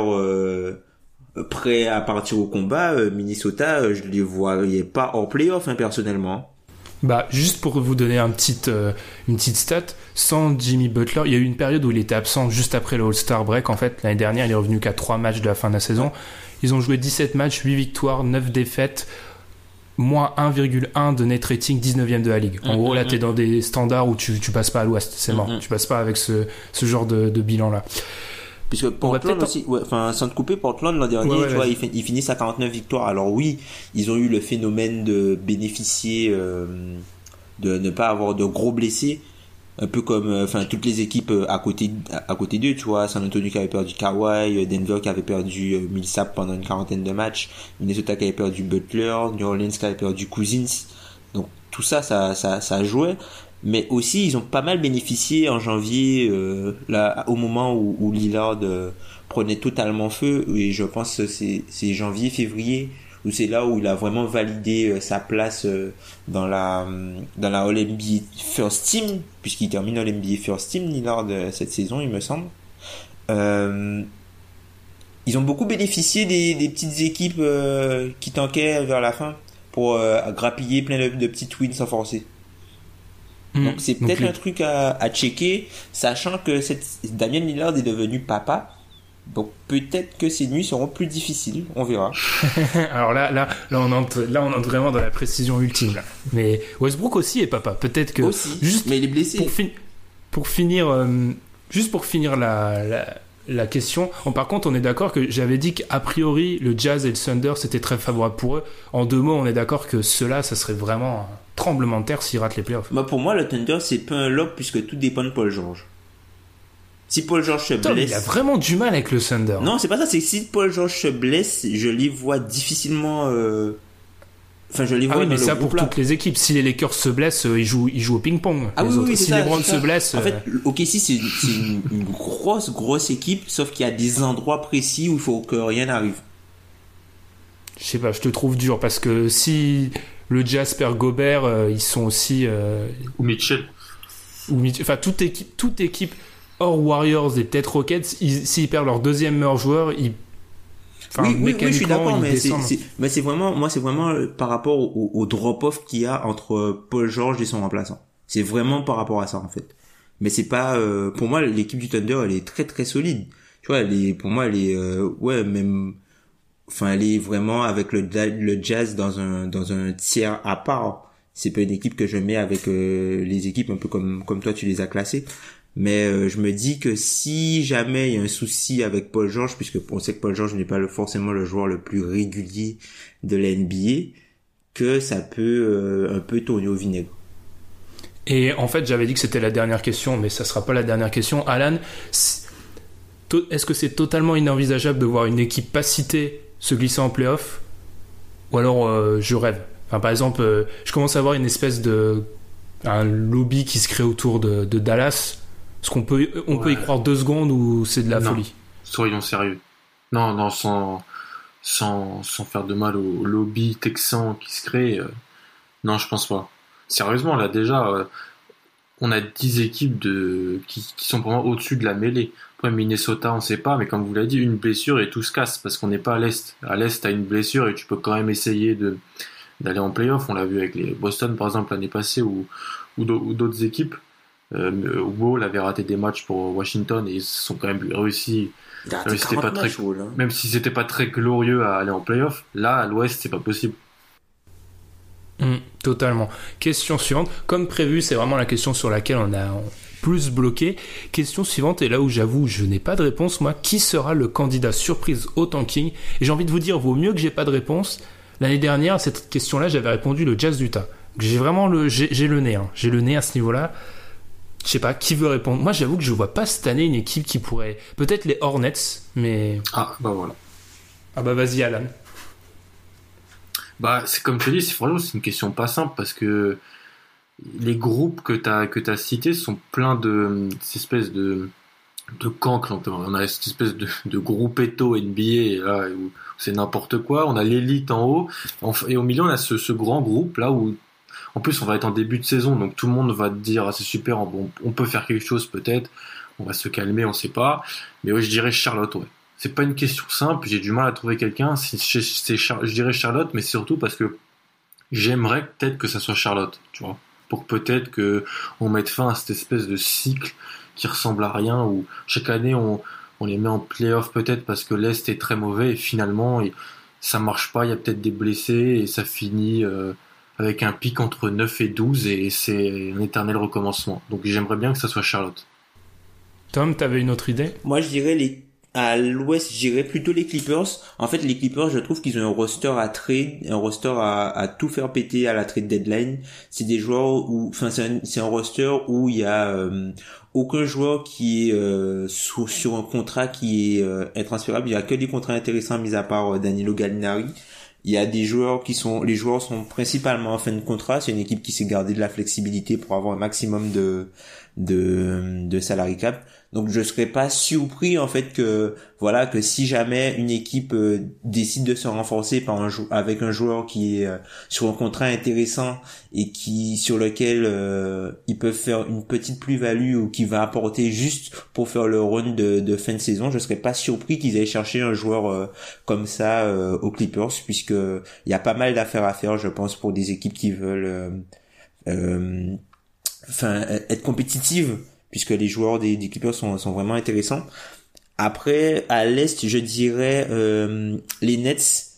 euh, prêt à partir au combat, euh, Minnesota, euh, je les voyais pas en playoff hein, personnellement. Bah, juste pour vous donner un petit, euh, une petite stat, sans Jimmy Butler, il y a eu une période où il était absent juste après le All-Star break. En fait, l'année dernière, il est revenu qu'à 3 matchs de la fin de la saison. Ils ont joué 17 matchs, 8 victoires, 9 défaites, moins 1,1 de net rating, 19e de la ligue. En Mm, gros, là, mm, t'es dans des standards où tu, tu passes pas à l'ouest. C'est mort. Mm, mm. Tu passes pas avec ce, ce genre de, de bilan-là. Puisque Portland aussi, ouais, enfin, sans te couper, Portland l'an dernier, Ouais, tu vois, ils, fin- ils finissent à 49 victoires. Alors oui, ils ont eu le phénomène de bénéficier euh, de ne pas avoir de gros blessés, un peu comme, euh, toutes les équipes euh, à côté, à, à côté d'eux, tu vois, San Antonio qui avait perdu Kawhi, Denver qui avait perdu Millsap pendant une quarantaine de matchs, Minnesota qui avait perdu Butler, New Orleans qui avait perdu Cousins. Donc tout ça, ça, ça, ça jouait. Mais aussi, ils ont pas mal bénéficié en janvier, euh, là, au moment où, où Lillard euh, prenait totalement feu. Et je pense que c'est janvier, février, où c'est là où il a vraiment validé euh, sa place euh, dans la euh, dans la All NBA First Team, puisqu'il termine All NBA First Team Lillard euh, cette saison, il me semble. Ils ont beaucoup bénéficié des, des petites équipes qui tankaient vers la fin pour grappiller plein de, de petites wins sans forcer. Donc c'est peut-être un truc à, à checker, sachant que cette, Damien Lillard est devenu papa. Donc peut-être que ces nuits seront plus difficiles, on verra. Alors là, là, là, on entre, là, on entre vraiment dans la précision ultime. Là. Mais Westbrook aussi est papa. Peut-être que Aussi, juste mais il est blessé. pour, fin- pour finir, euh, juste pour finir la, la, la question. on- par contre, on est d'accord que j'avais dit qu'a priori le Jazz et le Thunder c'était très favorable pour eux. En deux mots, on est d'accord que cela, ça serait vraiment tremblement de terre s'ils ratent les playoffs. Bah, pour moi, le Thunder, c'est pas un lock puisque tout dépend de Paul George. Si Paul George se blesse... il a vraiment du mal avec le Thunder. Non, c'est pas ça, c'est que si Paul George se blesse, je les vois difficilement euh, enfin je les Ah vois oui, mais le ça pour là. toutes les équipes. Si les Lakers se blessent, euh, ils jouent, ils jouent au ping-pong. Ah les oui, oui, c'est si ça, LeBron c'est se ça. blesse, En euh, fait, OKC c'est c'est une, une grosse grosse équipe, sauf qu'il y a des endroits précis où il faut que rien n'arrive. je sais pas, je te trouve dur parce que si le Jazz perd Gobert, euh, ils sont aussi euh, Ou Mitchell. ou Mitch- enfin toute équipe, toute équipe hors Warriors et peut-être Rockets, ils- s'ils perdent leur deuxième meilleur joueur, ils enfin, oui, oui, oui, je suis mécaniquement, d'accord, mais c'est, mais c'est vraiment, moi, c'est vraiment euh, par rapport au, au drop-off qu'il y a entre Paul George et son remplaçant. C'est vraiment par rapport à ça, en fait. Mais c'est pas, euh, pour moi, l'équipe du Thunder, elle est très très solide. Tu vois, elle est, pour moi, elle est, euh, ouais, même, enfin, elle est vraiment avec le, le Jazz dans un, dans un tiers à part. C'est pas une équipe que je mets avec euh, les équipes un peu comme, comme toi, tu les as classées. Mais euh, je me dis que si jamais il y a un souci avec Paul George, puisque on sait que Paul George n'est pas forcément le joueur le plus régulier de la NBA, que ça peut euh, un peu tourner au vinaigre. Et en fait, j'avais dit que c'était la dernière question, mais ça sera pas la dernière question. Alan, est-ce que c'est totalement inenvisageable de voir une équipe pas citée se glisser en playoff Ou alors euh, je rêve Enfin, par exemple, euh, je commence à voir une espèce de un lobby qui se crée autour de, de Dallas. Est-ce qu'on peut, on peut y croire deux secondes ou c'est de la Non. folie? Soyons sérieux. Non, non, sans, sans, sans faire de mal au lobby texan qui se crée. euh, non, je pense pas. Sérieusement, là, déjà, on a 10 équipes de, qui, qui sont moi au-dessus de la mêlée. Après, Minnesota, on sait pas, mais comme vous l'avez dit, une blessure et tout se casse parce qu'on n'est pas à l'Est. À l'Est, t'as une blessure et tu peux quand même essayer de, d'aller en playoff. On l'a vu avec les Boston, par exemple, l'année passée ou, ou d'au- ou d'autres équipes. Euh, Wall avait raté des matchs pour Washington et ils sont quand même réussi Il a Ouais, c'était pas 40 très- matchs, Wall, hein. même si c'était pas très glorieux à aller en playoff, là à l'ouest c'est pas possible. Hum, totalement. Question suivante. Comme prévu, c'est vraiment la question sur laquelle on a plus bloqué. Question suivante, et là où j'avoue, je n'ai pas de réponse, moi, qui sera le candidat surprise au tanking? Et j'ai envie de vous dire, vaut mieux que j'ai pas de réponse. L'année dernière, à cette question-là, j'avais répondu le Jazz d'Utah. J'ai vraiment le, j'ai le nez, hein. j'ai le nez à ce niveau-là. Je sais pas, qui veut répondre? Moi, j'avoue que je vois pas cette année une équipe qui pourrait. Peut-être les Hornets, mais. Ah bah voilà. Ah bah vas-y, Alan. Bah c'est comme tu dis, c'est franchement c'est une question pas simple parce que les groupes que t'as que t'as cités sont pleins de cette espèce de de cancres. On a cette espèce de, de groupetto NBA là où c'est n'importe quoi. On a l'élite en haut et au milieu on a ce, ce grand groupe là où en plus on va être en début de saison donc tout le monde va te dire ah, c'est super on peut faire quelque chose peut-être on va se calmer on sait pas mais ouais je dirais Charlotte ouais c'est pas une question simple j'ai du mal à trouver quelqu'un je dirais Charlotte mais c'est surtout parce que j'aimerais peut-être que ça soit Charlotte tu vois pour peut-être que on mette fin à cette espèce de cycle qui ressemble à rien où chaque année on on les met en playoff peut-être parce que l'Est est très mauvais et finalement il- ça marche pas, il y a peut-être des blessés et ça finit euh, avec un pic entre 9 et 12 et c'est un éternel recommencement. Donc j'aimerais bien que ça soit Charlotte. Tom, t'avais une autre idée? Moi, je dirais les à l'ouest, je dirais plutôt les Clippers. En fait, les Clippers, je trouve qu'ils ont un roster à trade, un roster à, tout faire péter à la trade deadline. C'est des joueurs où, enfin, c'est un, roster où il y a euh, aucun joueur qui est euh, sur, sur un contrat qui est euh, intransférable. Il y a que des contrats intéressants, mis à part euh, Danilo Gallinari. Il y a des joueurs qui sont, les joueurs sont principalement en fin de contrat. C'est une équipe qui s'est gardée de la flexibilité pour avoir un maximum de, de, de salary cap. Donc je serais pas surpris en fait que voilà que si jamais une équipe euh, décide de se renforcer par un avec un joueur qui est euh, sur un contrat intéressant et qui sur lequel euh, ils peuvent faire une petite plus-value ou qui va apporter juste pour faire le run de, de fin de saison, je serais pas surpris qu'ils aient cherché un joueur euh, comme ça euh, aux Clippers puisque il y a pas mal d'affaires à faire je pense pour des équipes qui veulent euh, enfin être compétitives puisque les joueurs des, Clippers sont, sont vraiment intéressants. Après, à l'Est, je dirais euh, les Nets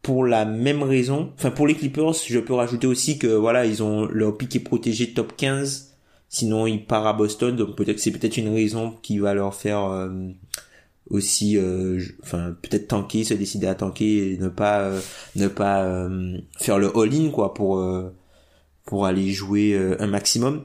pour la même raison. Enfin, pour les Clippers, je peux rajouter aussi que voilà, ils ont leur est protégé top 15. Sinon, ils partent à Boston. Donc peut-être c'est peut-être une raison qui va leur faire euh, aussi, euh, enfin peut-être tanker, se décider à tanker et ne pas ne pas faire le all-in quoi pour pour aller jouer un maximum.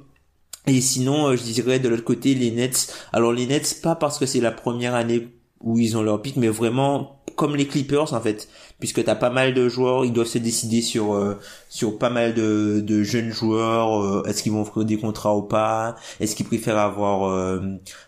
Et sinon, euh, je dirais de l'autre côté les Nets. Alors les Nets, pas parce que c'est la première année où ils ont leur pic, mais vraiment comme les Clippers en fait, puisque t'as pas mal de joueurs, ils doivent se décider sur euh, sur pas mal de, de jeunes joueurs. euh, Est-ce qu'ils vont offrir des contrats ou pas Est-ce qu'ils préfèrent avoir euh,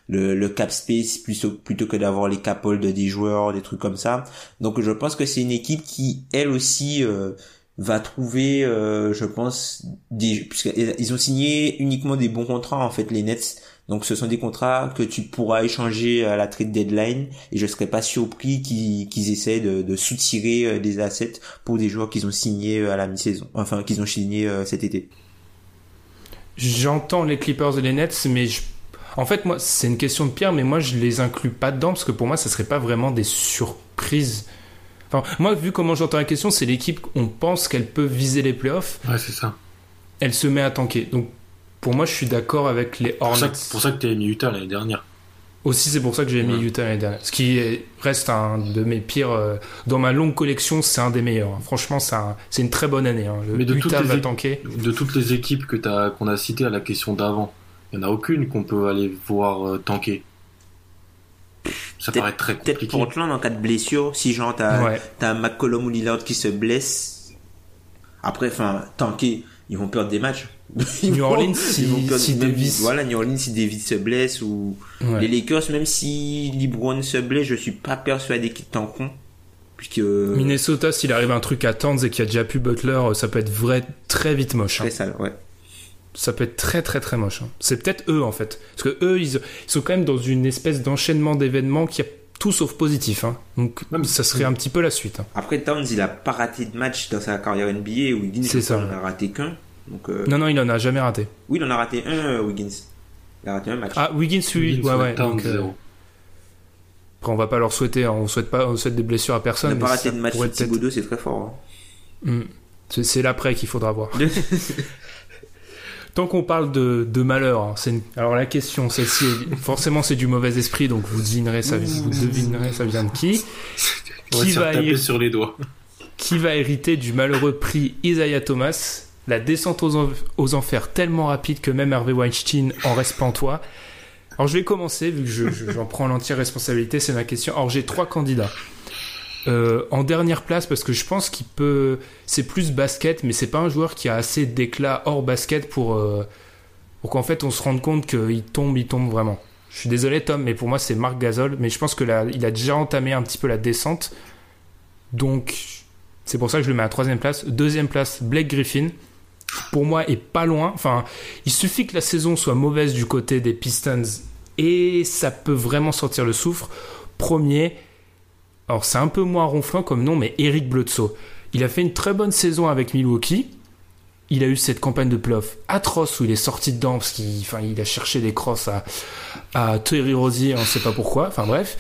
le, le cap space plutôt plutôt que d'avoir les cap hold des joueurs, des trucs comme ça. Donc je pense que c'est une équipe qui elle aussi euh, va trouver, euh, je pense, des puisqu'ils ont signé uniquement des bons contrats en fait les Nets. Donc ce sont des contrats que tu pourras échanger à la trade deadline et je serais pas surpris qu'ils qu'ils essaient de, de soutirer euh, des assets pour des joueurs qu'ils ont signés euh, à la mi-saison, enfin qu'ils ont signés euh, cet été. J'entends les Clippers et les Nets, mais je- en fait, moi, c'est une question de Pierre, mais moi, je les inclus pas dedans parce que pour moi, ça serait pas vraiment des surprises. Enfin, moi, vu comment j'entends la question, c'est l'équipe, on pense qu'elle peut viser les playoffs, Ouais, c'est ça. elle se met à tanker. Donc, pour moi, je suis d'accord avec les Pour ça, Hornets. que- pour ça que t'as mis Utah l'année dernière. Aussi, c'est pour ça que j'ai mis Ouais. Utah l'année dernière. Ce qui est- reste un de mes pires. euh, dans ma longue collection, c'est un des meilleurs. hein. Franchement, c'est un- c'est une très bonne année. hein. Le Mais de Utah va tanker. De toutes les équipes qu'on a citées à la question d'avant, il n'y en a aucune qu'on peut aller voir euh, tanker. Ça Peut-être- paraît très Peut-être compliqué. Portland en cas de blessure, si genre t'as Ouais. t'as McCollum ou Lillard qui se blesse. Après, enfin, tanker, ils vont perdre des matchs. Ils New vont- Orleans, ils si- si même- Davis- Voilà, New Orleans si Davis se blesse ou Ouais. les Lakers, même si LeBron se blesse, je suis pas persuadé qu'ils tankeront. Puisque Minnesota, s'il arrive un truc à Towns et qu'il y a déjà plus Butler, ça peut être vrai très vite moche. hein. très sale, ouais. Ça peut être très très très moche. hein. C'est peut-être eux en fait. Parce que eux, ils, ils sont quand même dans une espèce d'enchaînement d'événements qui a tout sauf positif. hein. Donc ça serait un petit peu la suite. hein. Après, Towns, il a pas raté de match dans sa carrière NBA. Wiggins, C'est je crois, ça. il en a raté qu'un. Donc, euh, Non, non, il en a jamais raté. oui, il en a raté un, euh, Wiggins. Il a raté un match. Ah, Wiggins, oui, Wiggins, ouais, ouais, ouais. Towns, donc, euh, zéro. après, on va pas leur souhaiter, hein. on souhaite pas, on souhaite des blessures à il personne. n'a pas ça de match peut-être- Thibodeau, c'est très fort. hein. Hmm. C'est- C'est l'après qu'il faudra voir. Tant qu'on parle de, de malheur, hein, c'est une- alors la question, celle-ci, est- forcément c'est du mauvais esprit, donc vous devinerez ça, vous devinerez ça vient de qui. On Qui va, taper sur les doigts. qui va hériter du malheureux prix Isaiah Thomas, la descente aux, en- aux enfers tellement rapide que même Harvey Weinstein en reste pantois. Alors je vais commencer, vu que je- je- j'en prends l'entière responsabilité, c'est ma question. Alors j'ai trois candidats. Euh, en dernière place, parce que je pense qu'il peut... C'est plus basket, mais c'est pas un joueur qui a assez d'éclat hors basket pour, euh, pour qu'en fait on se rende compte qu'il tombe, il tombe vraiment. Je suis désolé Tom, mais pour moi c'est Marc Gasol, mais je pense que là, il a déjà entamé un petit peu la descente. Donc c'est pour ça que je le mets à troisième place. Deuxième place, Blake Griffin. Pour moi, est pas loin. Enfin, il suffit que la saison soit mauvaise du côté des Pistons et ça peut vraiment sortir le soufre. Premier, alors c'est un peu moins ronflant comme nom, mais Eric Bledsoe. Il a fait une très bonne saison avec Milwaukee. Il a eu cette campagne de playoff atroce où il est sorti dedans parce qu'il enfin, il a cherché des crosses à, à Terry Rozier, on ne sait pas pourquoi. Enfin bref,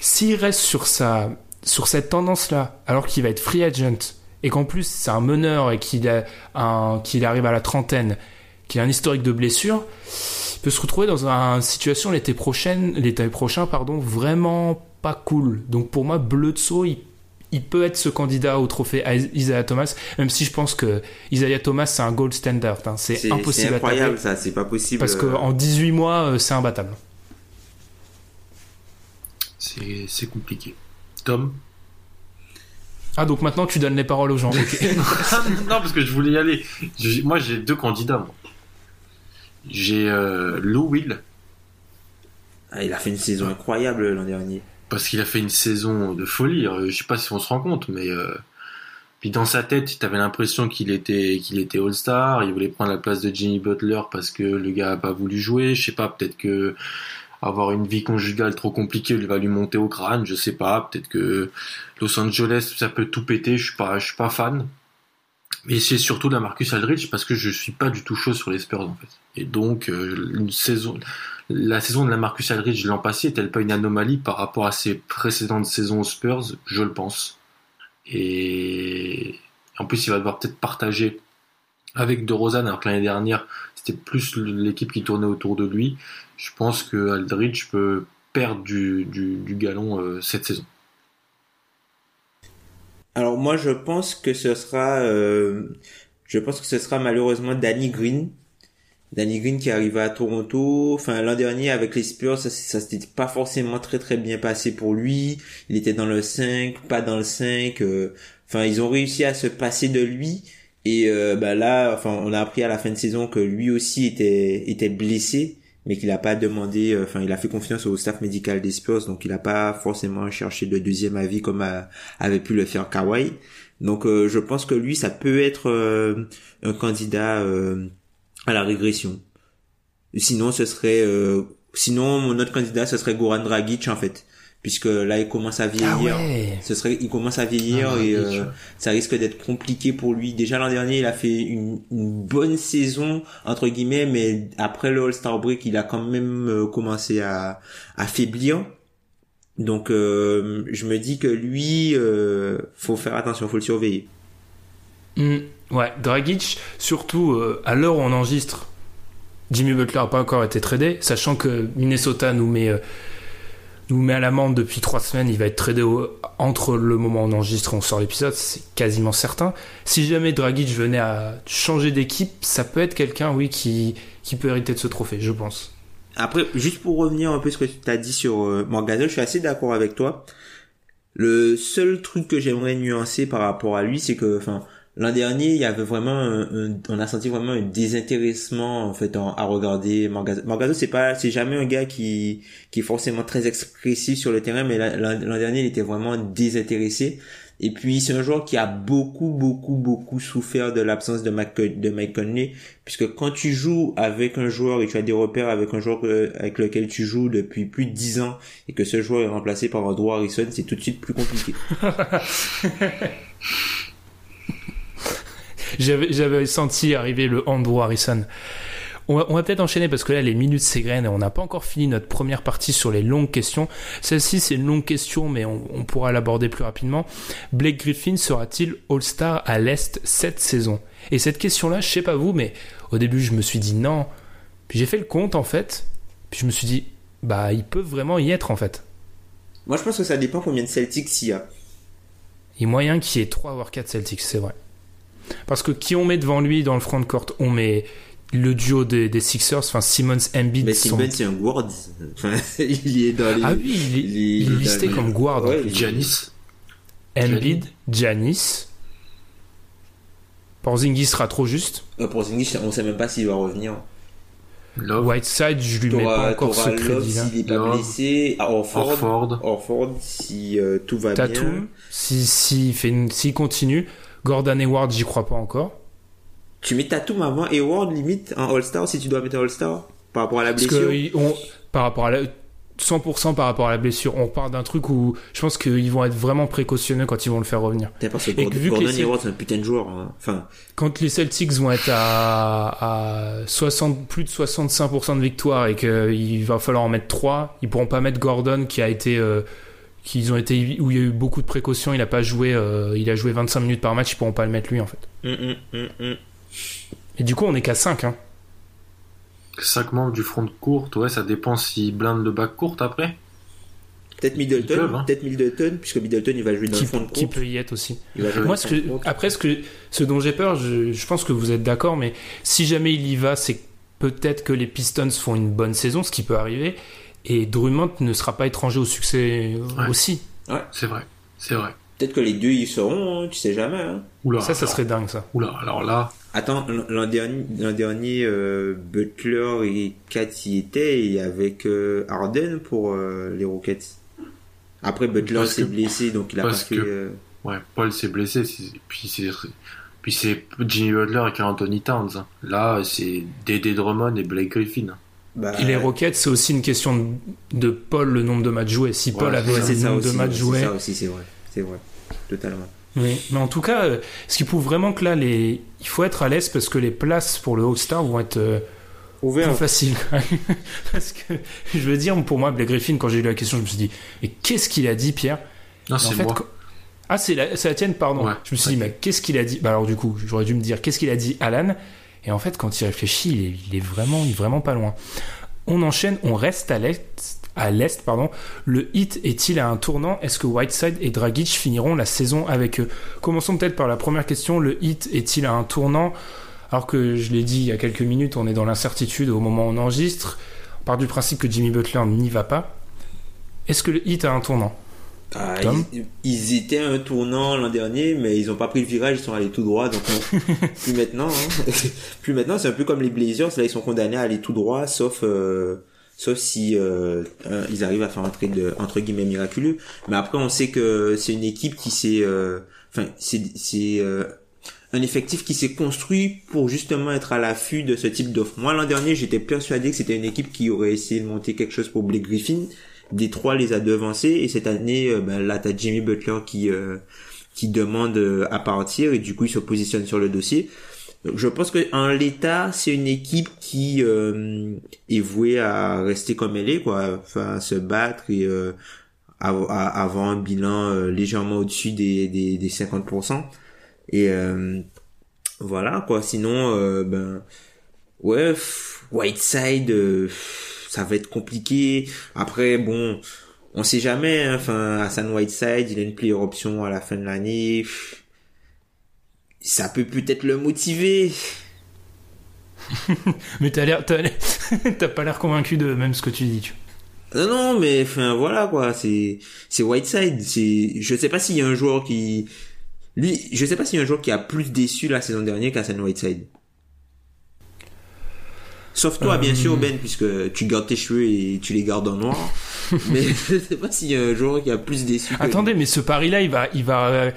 s'il reste sur sa sur cette tendance-là, alors qu'il va être free agent et qu'en plus c'est un meneur et qu'il arrive à la trentaine, qu'il a un historique de blessures, il peut se retrouver dans une situation l'été prochain, l'été prochain pardon, vraiment pas cool. Donc pour moi, Bledsoe, il, il peut être ce candidat au trophée à Isaiah Thomas, même si je pense que Isaiah Thomas c'est un gold standard. hein. C'est impossible c'est à incroyable, taper ça, c'est pas possible. parce euh, qu'en 18 mois, euh, c'est imbattable. C'est, c'est compliqué. Tom? Ah donc maintenant tu donnes les paroles aux gens. Non, parce que je voulais y aller. Je- moi, j'ai deux candidats. moi. J'ai euh, Lou Will, ah, il a fait une saison incroyable l'an dernier. Parce qu'il a fait une saison de folie. Euh, Je sais pas si on se rend compte, mais euh, puis dans sa tête, tu avais l'impression qu'il était qu'il était All-Star. Il voulait prendre la place de Jimmy Butler parce que le gars a pas voulu jouer. Je sais pas, peut-être que avoir une vie conjugale trop compliquée lui va lui monter au crâne. Je sais pas, peut-être que Los Angeles ça peut tout péter. Je suis pas je suis pas fan. Mais c'est surtout la Marcus Aldridge parce que je suis pas du tout chaud sur les Spurs en fait. Et donc euh, une saison, la saison de la Marcus Aldridge l'an passé est-elle pas une anomalie par rapport à ses précédentes saisons aux Spurs? Je le pense. Et en plus il va devoir peut-être partager avec DeRozan alors que l'année dernière c'était plus l'équipe qui tournait autour de lui. Je pense que Aldridge peut perdre du, galon euh, cette saison. Alors moi je pense que ce sera, euh, je pense que ce sera malheureusement Danny Green Danny Green qui arrivait à Toronto. Enfin, l'an dernier avec les Spurs, ça, ça s'était pas forcément très très bien passé pour lui. Il était dans le 5, pas dans le 5. euh, Enfin, ils ont réussi à se passer de lui. Et euh, bah là, enfin, on a appris à la fin de saison que lui aussi était était blessé, mais qu'il a pas demandé. euh, Enfin, il a fait confiance au staff médical des Spurs, donc il a pas forcément cherché de deuxième avis comme avait pu le faire Kawhi. Donc, euh, je pense que lui, ça peut être euh, un candidat euh, à la régression. Sinon, ce serait, euh, sinon mon autre candidat, ce serait Goran Dragic en fait, puisque là, il commence à vieillir. Ah ouais. Ce serait, il commence à vieillir Ah, et euh, ça risque d'être compliqué pour lui. Déjà l'an dernier, il a fait une, une bonne saison entre guillemets, mais après le All-Star break, il a quand même euh, commencé à, à faiblir. Donc, euh, je me dis que lui, euh, faut faire attention, faut le surveiller. Hmm, ouais, Dragic, surtout euh, à l'heure où on enregistre, Jimmy Butler n'a pas encore été tradé, sachant que Minnesota nous met, euh, nous met à l'amende depuis trois semaines, il va être tradé entre le moment où on enregistre et on sort l'épisode, c'est quasiment certain. Si jamais Dragic venait à changer d'équipe, ça peut être quelqu'un, oui, qui, qui peut hériter de ce trophée, je pense. Après, juste pour revenir un peu ce que tu as dit sur euh, je suis assez d'accord avec toi. Le seul truc que j'aimerais nuancer par rapport à lui, c'est que, enfin, l'an dernier, il y avait vraiment, un, un- on a senti vraiment un désintéressement en fait à regarder Morgazol. Morgazol, c'est pas, c'est jamais un gars qui qui est forcément très expressif sur le terrain, mais l'an dernier, il était vraiment désintéressé. Et puis c'est un joueur qui a beaucoup, beaucoup, beaucoup souffert de l'absence de, Mac, de Mike Conley, puisque quand tu joues avec un joueur et tu as des repères avec un joueur que- avec lequel tu joues depuis plus de 10 ans et que ce joueur est remplacé par un Harrison, c'est tout de suite plus compliqué. J'avais, senti arriver le Andrew Harrison. On va, peut-être enchaîner parce que là, les minutes s'égrènent et on n'a pas encore fini notre première partie sur les longues questions. Celle-ci, c'est une longue question, mais on, on pourra l'aborder plus rapidement. Blake Griffin sera-t-il All-Star à l'Est cette saison? Et cette question-là, je sais pas vous, mais au début, je me suis dit non. Puis j'ai fait le compte, en fait. Puis je me suis dit, bah, ils peuvent vraiment y être, en fait. Moi, je pense que ça dépend combien de Celtics il y a. Il y a moyen qu'il y ait 3 voire 4 Celtics, c'est vrai. Parce que qui on met devant lui dans le front court? On met le duo des, des Sixers, enfin Simmons, Embiid. Mais sont- Simmons, c'est un guard. Enfin, il est dans les... Ah oui, il est, il est- il il est est dans listé les- comme guard. Ouais, Giannis. Embiid, Giannis. Porzingis sera trop juste. Euh, pour Zingis, on sait même pas s'il va revenir. Love. Whiteside, je lui mets pas encore ce crédit-là. s'il est pas Love. blessé. Ah, Orford. Orford. Orford, si euh, tout va bien. Tatum, si, s'il continue. Gordon Hayward, j'y crois pas encore. Tu mets Tatum avant Hayward, limite, en All-Star, si tu dois mettre un All-Star, par rapport à la Parce blessure. que ils- on- par rapport à la, 100% par rapport à la blessure, on part d'un truc où je pense qu'ils vont être vraiment précautionneux quand ils vont le faire revenir. Parce que Et Gordon, que vu que Gordon les- Hayward, c'est un putain de joueur. hein. Enfin, Quand les Celtics vont être à, à 60, plus de 65% de victoire et qu'il va falloir en mettre 3, ils pourront pas mettre Gordon qui a été, euh, qu'ils ont été, où il y a eu beaucoup de précautions, il a pas joué, euh, il a joué 25 minutes par match, ils pourront pas le mettre lui en fait. hum, hum, hum. Et du coup, on est qu'à 5, hein. 5 membres du front de courte, ouais, ça dépend s'ils blindent le bac courte après. peut-être Middleton, hein. peut-être Middleton, puisque Middleton, il va jouer dans Qui, le fond de qui courte. peut y être aussi. Moi, ce que, après, ce, que, ce dont j'ai peur, je, je pense que vous êtes d'accord, mais si jamais il y va, c'est peut-être que les Pistons font une bonne saison, ce qui peut arriver, et Drummond ne sera pas étranger au succès Ouais. aussi. C'est vrai, c'est vrai. Peut-être que les deux y seront, hein, tu sais jamais. Hein. Oula, ça, ça alors- serait dingue, ça. Oula, alors là, Attends, l'an dernier, l'an dernier euh, Butler et Kat y étaient et avec euh, Harden pour euh, les Rockets. Après Butler Parce s'est que- blessé donc il a pas parce fait. que- euh, ouais, Paul s'est blessé, c'est- puis c'est puis c'est Jimmy Butler et Anthony Towns. hein. Là, c'est Dédé Drummond et Blake Griffin. Bah, Et les Rockets, c'est aussi une question de, de Paul, le nombre de matchs joués. Si Paul Ouais, avait ouais, ça nombre aussi. de matchs joués. C'est ça aussi, c'est vrai. C'est vrai. Totalement. Oui. Mais en tout cas, euh, ce qui prouve vraiment que là, les... il faut être à l'aise parce que les places pour le All-Star vont être euh, plus faciles. parce que, je veux dire, pour moi, Blake Griffin, quand j'ai eu la question, je me suis dit, mais qu'est-ce qu'il a dit, Pierre? Non, En c'est fait, moi. quand- Ah, c'est la... c'est la tienne, pardon. Ouais. Je me suis dit, mais qu'est-ce qu'il a dit? Bah alors du coup, j'aurais dû me dire, qu'est-ce qu'il a dit Alan? Et en fait, quand il réfléchit, il est, vraiment, vraiment pas loin. On enchaîne, on reste à l'est. À l'est, pardon. Le hit est-il à un tournant? Est-ce que Whiteside et Dragic finiront la saison avec eux? Commençons peut-être par la première question. Le hit est-il à un tournant? Alors que je l'ai dit il y a quelques minutes, on est dans l'incertitude au moment où on enregistre. On part du principe que Jimmy Butler n'y va pas. Est-ce que le hit a un tournant? Ah, ils, ils étaient à un tournant l'an dernier, mais ils ont pas pris le virage, ils sont allés tout droit. Donc on- plus maintenant, hein. plus maintenant, c'est un peu comme les Blazers. Là, ils sont condamnés à aller tout droit, sauf euh, sauf si euh, euh, ils arrivent à faire un trade de- entre guillemets miraculeux. Mais après, on sait que c'est une équipe qui s'est, euh, enfin, c'est c'est euh, un effectif qui s'est construit pour justement être à l'affût de ce type d'offre. Moi, l'an dernier, j'étais persuadé que c'était une équipe qui aurait essayé de monter quelque chose pour Blake Griffin. Détroit les a devancés et cette année, euh, ben, là, t'as Jimmy Butler qui euh, qui demande euh, à partir et du coup, il se positionne sur le dossier. Donc, je pense que en l'état, c'est une équipe qui euh, est vouée à rester comme elle est, quoi, enfin, à se battre et euh, à- avoir un bilan euh, légèrement au-dessus des, des, des 50%. Et voilà, quoi. Sinon, ben, ouais, Whiteside, ça va être compliqué. Après, bon, on sait jamais. hein. Enfin, Hassan Whiteside, il a une player option à la fin de l'année. Ça peut peut-être le motiver. Mais t'as l'air, t'as l'air- t'as pas l'air convaincu de même ce que tu dis. tu- Non, non, mais enfin voilà quoi. C'est c'est Whiteside. C'est je sais pas s'il y a un joueur qui lui, je sais pas s'il y a un joueur qui a plus déçu la saison dernière qu'Hassan Whiteside. Sauf toi, Euh, bien sûr, Ben, puisque tu gardes tes cheveux et tu les gardes en noir. mais je sais pas s'il y a un joueur qui a plus déçu. que Attendez, mais ce pari-là, il va, il va, euh,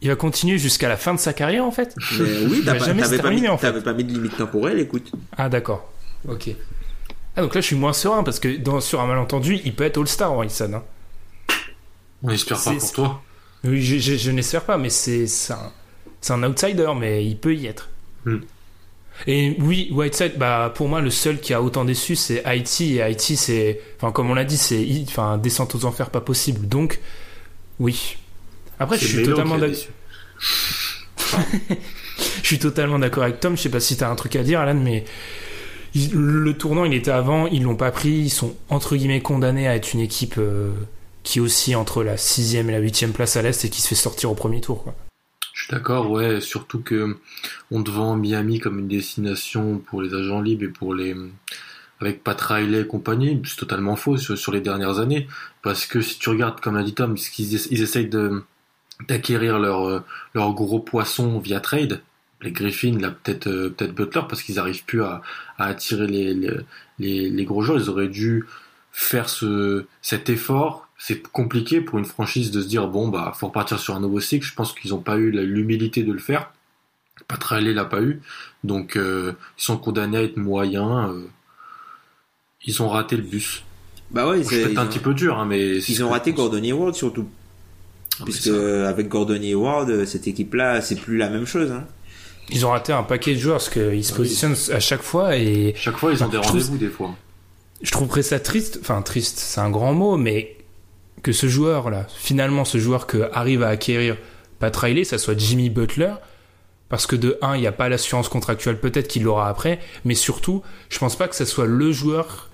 il va continuer jusqu'à la fin de sa carrière en fait. Mais oui, pas, t'avais pas, mis, terminer, en fait. t'avais pas mis de limite temporelle, écoute. Ah d'accord. Ok. Ah donc là, je suis moins serein parce que dans, sur un malentendu, il peut être All-Star, Wilson. Hein. On espère pas C'est- pour toi. Oui, je, je, je n'espère pas, mais c'est un, c'est un outsider, mais il peut y être. Hmm. Et oui, Whiteside, bah pour moi le seul qui a autant déçu c'est Haïti et Haïti c'est, enfin comme on l'a dit c'est, enfin descente aux enfers pas possible. Donc oui. Après je suis totalement d'accord. Je suis totalement d'accord avec Tom. Je sais pas si t'as un truc à dire, Alan, mais le tournant, il était avant. Ils l'ont pas pris. Ils sont entre guillemets condamnés à être une équipe euh, qui oscille entre la sixième et la huitième place à l'est et qui se fait sortir au premier tour. Quoi. D'accord, ouais, surtout que on te vend Miami comme une destination pour les agents libres et pour les avec Pat Riley et compagnie, c'est totalement faux sur, les dernières années parce que si tu regardes comme l'a dit Tom, ils essayent de d'acquérir leur euh, leur gros poisson via trade. Les Griffins, là peut-être euh, peut-être Butler parce qu'ils arrivent plus à, à attirer les, les les les gros joueurs, ils auraient dû faire ce cet effort. C'est compliqué pour une franchise de se dire bon bah faut repartir sur un nouveau cycle. Je pense qu'ils n'ont pas eu la- l'humilité de le faire. Pat Riley l'a pas eu, donc euh, ils sont condamnés à être moyens. euh, ils ont raté le bus. Bah ouais, c'est- un ont, petit peu dur, hein, mais c'est ils ont raté. Gordon Hayward surtout. Ah, Puisque avec Gordon Hayward, cette équipe-là, c'est plus la même chose. Hein. Ils ont raté un paquet de joueurs parce qu'ils se Ah oui. positionnent à chaque fois et chaque fois ils ont des trouve- rendez-vous des fois. je trouverais ça triste. Enfin triste, c'est un grand mot, mais que ce joueur là, finalement ce joueur que arrive à acquérir Pat Riley, ça soit Jimmy Butler. Parce que de 1, il n'y a pas l'assurance contractuelle, peut-être qu'il l'aura après, mais surtout, je pense pas que ça soit le joueur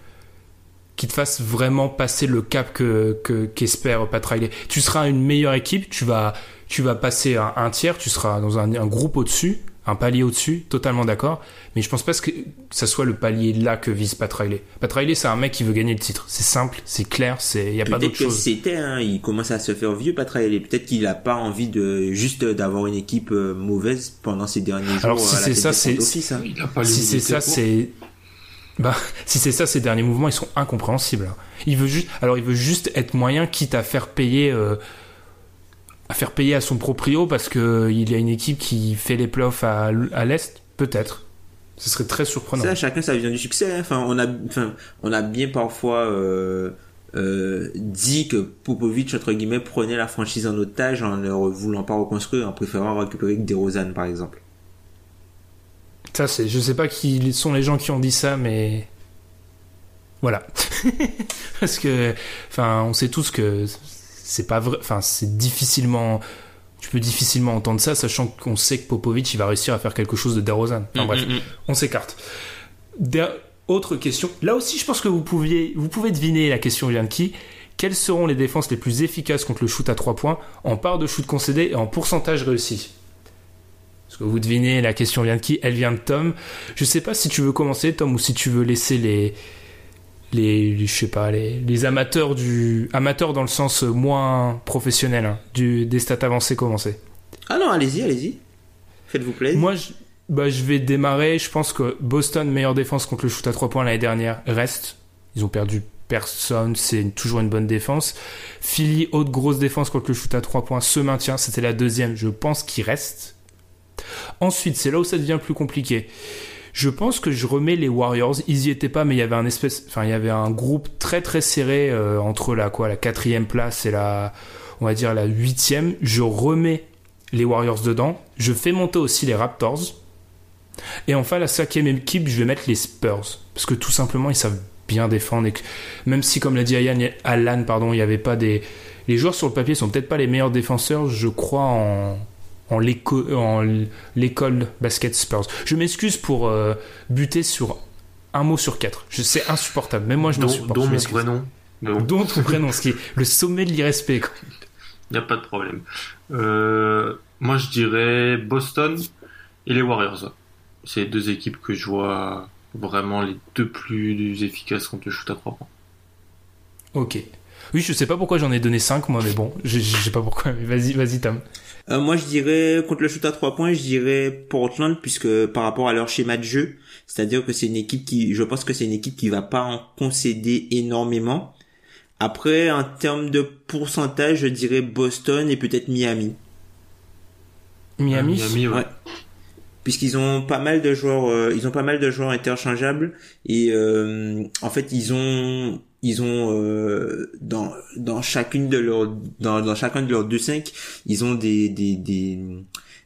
qui te fasse vraiment passer le cap que que- qu'espère Pat Riley. Tu seras une meilleure équipe, tu vas tu vas passer un, tiers, tu seras dans un groupe au-dessus, un palier au-dessus, totalement d'accord. Mais je pense pas que ça soit le palier là que vise Pat Riley. Pat Riley, c'est un mec qui veut gagner le titre. C'est simple, c'est clair, c'est il y a pas Peut-être d'autre que chose. c'était, hein, il commence à se faire vieux, Pat Riley. Peut-être qu'il a pas envie de juste d'avoir une équipe euh, mauvaise pendant ces derniers jours. Alors, si c'est ça, c'est- hein. Si c'est ça, c'est bah si c'est ça, ces derniers mouvements, ils sont incompréhensibles. Il veut juste, alors il veut juste être moyen, quitte à faire payer, euh, à faire payer à son proprio parce que il y a une équipe qui fait les playoffs à, à l'est, peut-être. Ce serait très surprenant. Ça, chacun sa vision du succès. hein. Enfin, on a, enfin, on a bien parfois euh, euh, dit que Popovic entre guillemets prenait la franchise en otage en ne voulant pas reconstruire, en préférant récupérer que DeRozan par exemple. Ça, c'est, je sais pas qui sont les gens qui ont dit ça, mais voilà. Parce que, enfin, on sait tous que c'est pas vrai. Enfin, c'est difficilement. Tu peux difficilement entendre ça, sachant qu'on sait que Popovic il va réussir à faire quelque chose de DeRozan. Enfin, bref, on s'écarte. Der- Autre question. Là aussi, je pense que vous pouviez, vous pouvez deviner la question vient de qui. Quelles seront les défenses les plus efficaces contre le shoot à 3 points en part de shoot concédé et en pourcentage réussi? Parce que vous devinez, la question vient de qui? Elle vient de Tom. Je sais pas si tu veux commencer, Tom, ou si tu veux laisser les, les, les- je sais pas, les, les amateurs du, amateurs dans le sens moins professionnel, hein, du, des stats avancées commencer. Ah non, allez-y, allez-y. Faites-vous plaisir. Moi, je, bah, je vais démarrer. Je pense que Boston, meilleure défense contre le shoot à 3 points l'année dernière, reste. Ils ont perdu personne, c'est toujours une bonne défense. Philly, haute grosse défense contre le shoot à 3 points, se maintient. C'était la deuxième, je pense qu'il reste. Ensuite, c'est là où ça devient plus compliqué. Je pense que je remets les Warriors. Ils y étaient pas, mais il y avait un espèce, enfin, il y avait un groupe très très serré euh, entre la quoi, la quatrième place et la, on va dire la huitième. Je remets les Warriors dedans. Je fais monter aussi les Raptors. Et enfin, la cinquième équipe, je vais mettre les Spurs. Parce que tout simplement, ils savent bien défendre. Et même si, comme l'a dit Alan, pardon, il n'y avait pas des. Les joueurs sur le papier sont peut-être pas les meilleurs défenseurs, je crois, en, en l'éco- en l'école basket Spurs. Je m'excuse pour euh, buter sur un mot sur quatre. Sais insupportable. Même moi, je me dont, supporte. dont mon prénom. Bon, Dont ton prénom, ce qui est le sommet de l'irrespect. il n'y a pas de problème. Euh, moi, je dirais Boston et les Warriors. C'est les deux équipes que je vois vraiment les deux plus efficaces contre le shoot à 3 points. Ok. Oui, je sais pas pourquoi j'en ai donné 5 moi, mais bon, je je sais pas pourquoi. Vas-y, vas-y, Tom. Euh, moi, je dirais, contre le shoot à 3 points, je dirais Portland, puisque par rapport à leur schéma de jeu, c'est-à-dire que c'est une équipe qui, je pense que c'est une équipe qui va pas en concéder énormément. Après, en termes de pourcentage, je dirais Boston et peut-être Miami. Miami. Miami, ouais. Ouais. Puisqu'ils ont pas mal de joueurs, euh, ils ont pas mal de joueurs interchangeables et euh, en fait ils ont ils ont euh, dans dans chacune de leurs dans dans chacun de leurs deux cinq ils ont des des des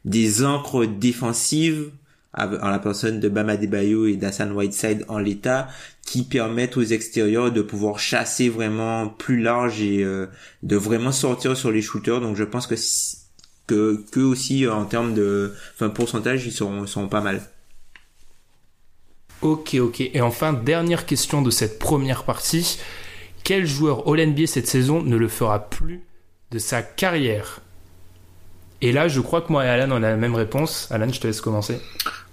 des ancres défensives en la personne de Bama Debayo et d'Hassan Whiteside en l'état qui permettent aux extérieurs de pouvoir chasser vraiment plus large et euh, de vraiment sortir sur les shooters. Donc je pense que que que aussi en termes de enfin pourcentage ils seront seront pas mal Ok, ok. Et enfin, dernière question de cette première partie. Quel joueur All-NBA cette saison ne le fera plus de sa carrière? Et là, je crois que moi et Alan, on a la même réponse. Alan, je te laisse commencer.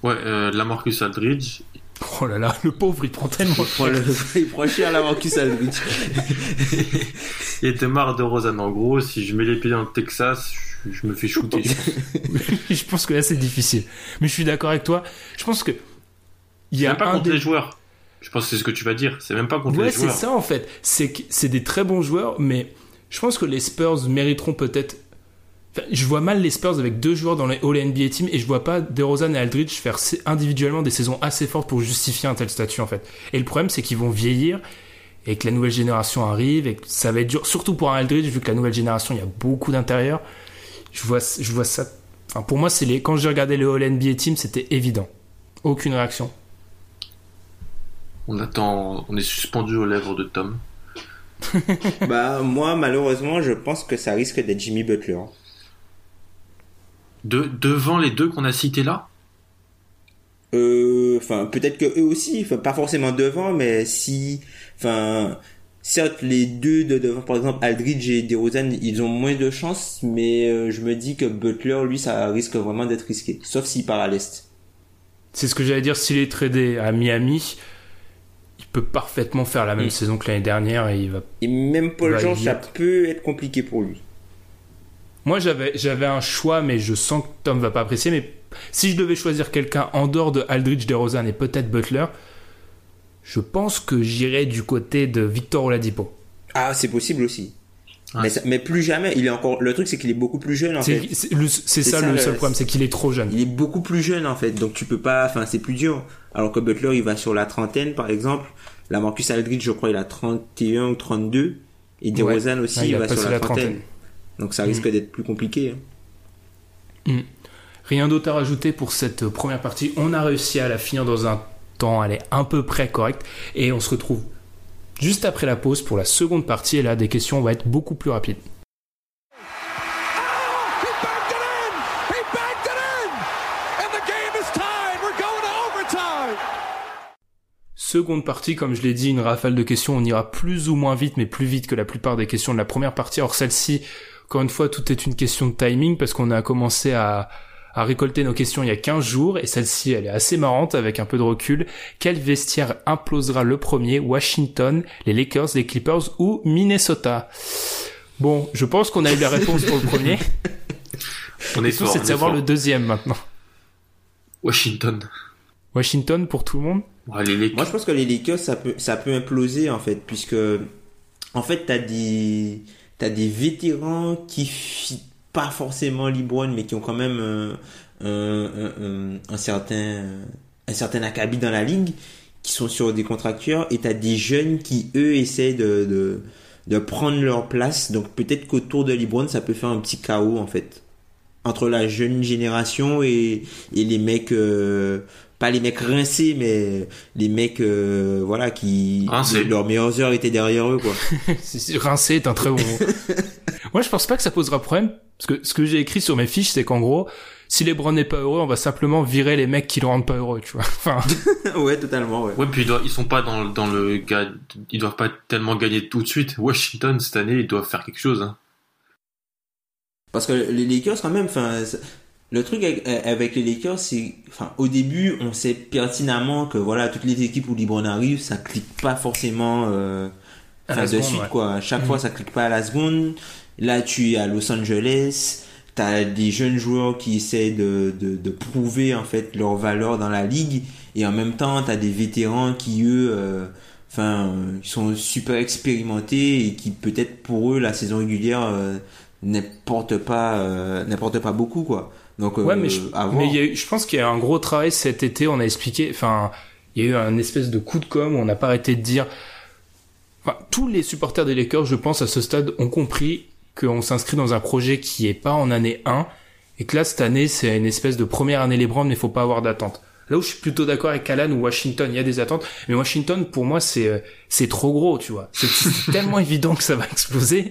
Ouais, euh, Lamarcus Aldridge. Oh là là, le pauvre, il prend tellement il prend, le, il prend cher la Marcus Aldridge Il était marre de Rosanne. En gros, si je mets les pieds dans le Texas, je, je me fais shooter. je pense que là, c'est difficile. Mais je suis d'accord avec toi. Je pense que. Il y a même pas contre des- les joueurs. Je pense que c'est ce que tu vas dire. C'est même pas contre Ouais, les c'est joueurs. ça en fait. C'est que c'est des très bons joueurs, mais je pense que les Spurs mériteront peut-être. Enfin, je vois mal les Spurs avec deux joueurs dans les All NBA Team et je vois pas DeRozan et Aldridge faire individuellement des saisons assez fortes pour justifier un tel statut en fait. Et le problème c'est qu'ils vont vieillir et que la nouvelle génération arrive et que ça va être dur, surtout pour un Aldridge vu que la nouvelle génération il y a beaucoup d'intérieur. Je vois, je vois ça. Enfin, pour moi c'est les. Quand j'ai regardé le All NBA Team c'était évident. Aucune réaction. On attend, on est suspendu aux lèvres de Tom. bah moi malheureusement je pense que ça risque d'être Jimmy Butler. De, devant les deux qu'on a cités là? Euh, enfin peut-être que eux aussi pas forcément devant mais si enfin certes les deux de devant par exemple Aldridge et DeRozan ils ont moins de chance mais euh, je me dis que Butler lui ça risque vraiment d'être risqué sauf s'il part à l'est. C'est ce que j'allais dire, s'il est tradé à Miami, peut parfaitement faire la même Mm. saison que l'année dernière et il va. et même Paul il- ça peut être compliqué pour lui Moi j'avais j'avais un choix, mais je sens que Tom va pas apprécier. Mais si je devais choisir quelqu'un en dehors de Aldridge, DeRozan et peut-être Butler, je pense que j'irais du côté de Victor Oladipo. ah c'est possible aussi Ouais. mais, plus jamais il est encore le truc c'est qu'il est beaucoup plus jeune en C'est fait c'est ça, ça, le seul problème, c'est qu'il est trop jeune. il est beaucoup plus jeune en fait donc tu peux pas enfin c'est plus dur alors que Butler il va sur la trentaine par exemple la Marcus Aldridge je crois il a 31 ou 32 et DeRozan aussi Ouais, il va sur la, la trentaine trentaine. donc ça risque d'être plus compliqué hein. Rien d'autre à rajouter pour cette première partie. On a réussi à la finir dans un temps, elle est à peu près correct. Et on se retrouve juste après la pause pour la seconde partie. Et là, des questions vont être beaucoup plus rapides. Seconde partie, comme je l'ai dit, une rafale de questions. On ira plus ou moins vite, mais plus vite que la plupart des questions de la première partie. Or, celle-ci, encore une fois, tout est une question de timing parce qu'on a commencé à, a récolté nos questions il y a 15 jours et celle-ci elle est assez marrante avec un peu de recul. Quel vestiaire implosera le premier Washington, les Lakers, les Clippers ou Minnesota? Bon, je pense qu'on a eu la réponse pour le premier. On est fort. c'est de savoir fort. le deuxième maintenant. Washington. Washington pour tout le monde? Ouais, les Lakers. Moi, je pense que les Lakers, ça peut, ça peut imploser, en fait, puisque, en fait, t'as des, t'as des vétérans qui fit pas forcément LeBron, mais qui ont quand même euh, un, un, un, certain, un certain acabit dans la ligue, qui sont sur des contracteurs, et t'as des jeunes qui, eux, essaient de, de, prendre leur place. Donc, peut-être qu'autour de LeBron, ça peut faire un petit chaos, en fait. Entre la jeune génération et, et les mecs, euh, pas les mecs rincés, mais les mecs, euh, voilà, qui, Rincés. leurs meilleures heures étaient derrière eux, quoi. Rincé est un très bon mot. Moi, je pense pas que ça posera problème. Parce que ce que j'ai écrit sur mes fiches, c'est qu'en gros, si LeBron n'est pas heureux, on va simplement virer les mecs qui le rendent pas heureux, tu vois. Enfin, ouais, totalement, ouais. Ouais, puis ils, doivent- ils sont pas dans, dans le ga- ils doivent pas tellement gagner tout de suite. Washington cette année, ils doivent faire quelque chose. Hein. Parce que les Lakers, quand même, enfin, le truc avec, avec les Lakers, c'est, enfin, au début, on sait pertinemment que, voilà, toutes les équipes où LeBron arrive, ça clique pas forcément, euh, À la de seconde, suite, ouais. quoi. Chaque Mhm. fois, ça clique pas à la seconde. Là, tu es à Los Angeles. T'as des jeunes joueurs qui essaient de, de, de prouver, en fait, leur valeur dans la ligue. Et en même temps, t'as des vétérans qui, eux, euh, enfin, euh, ils sont super expérimentés et qui, peut-être, pour eux, la saison régulière, euh, n'apporte pas, euh, n'apporte pas beaucoup, quoi. Donc, ouais, euh, mais je, à voir. mais y a eu- je pense qu'il y a eu un gros travail cet été. On a expliqué, enfin, il y a eu un espèce de coup de com où on n'a pas arrêté de dire. Enfin, tous les supporters des Lakers, je pense, à ce stade, ont compris qu'on s'inscrit dans un projet qui est pas en année 1 et que là, cette année, c'est une espèce de première année LeBron, mais il faut pas avoir d'attente. Là où je suis plutôt d'accord avec Alan ou Washington, il y a des attentes, mais Washington, pour moi, c'est euh, c'est trop gros, tu vois. C'est tellement évident que ça va exploser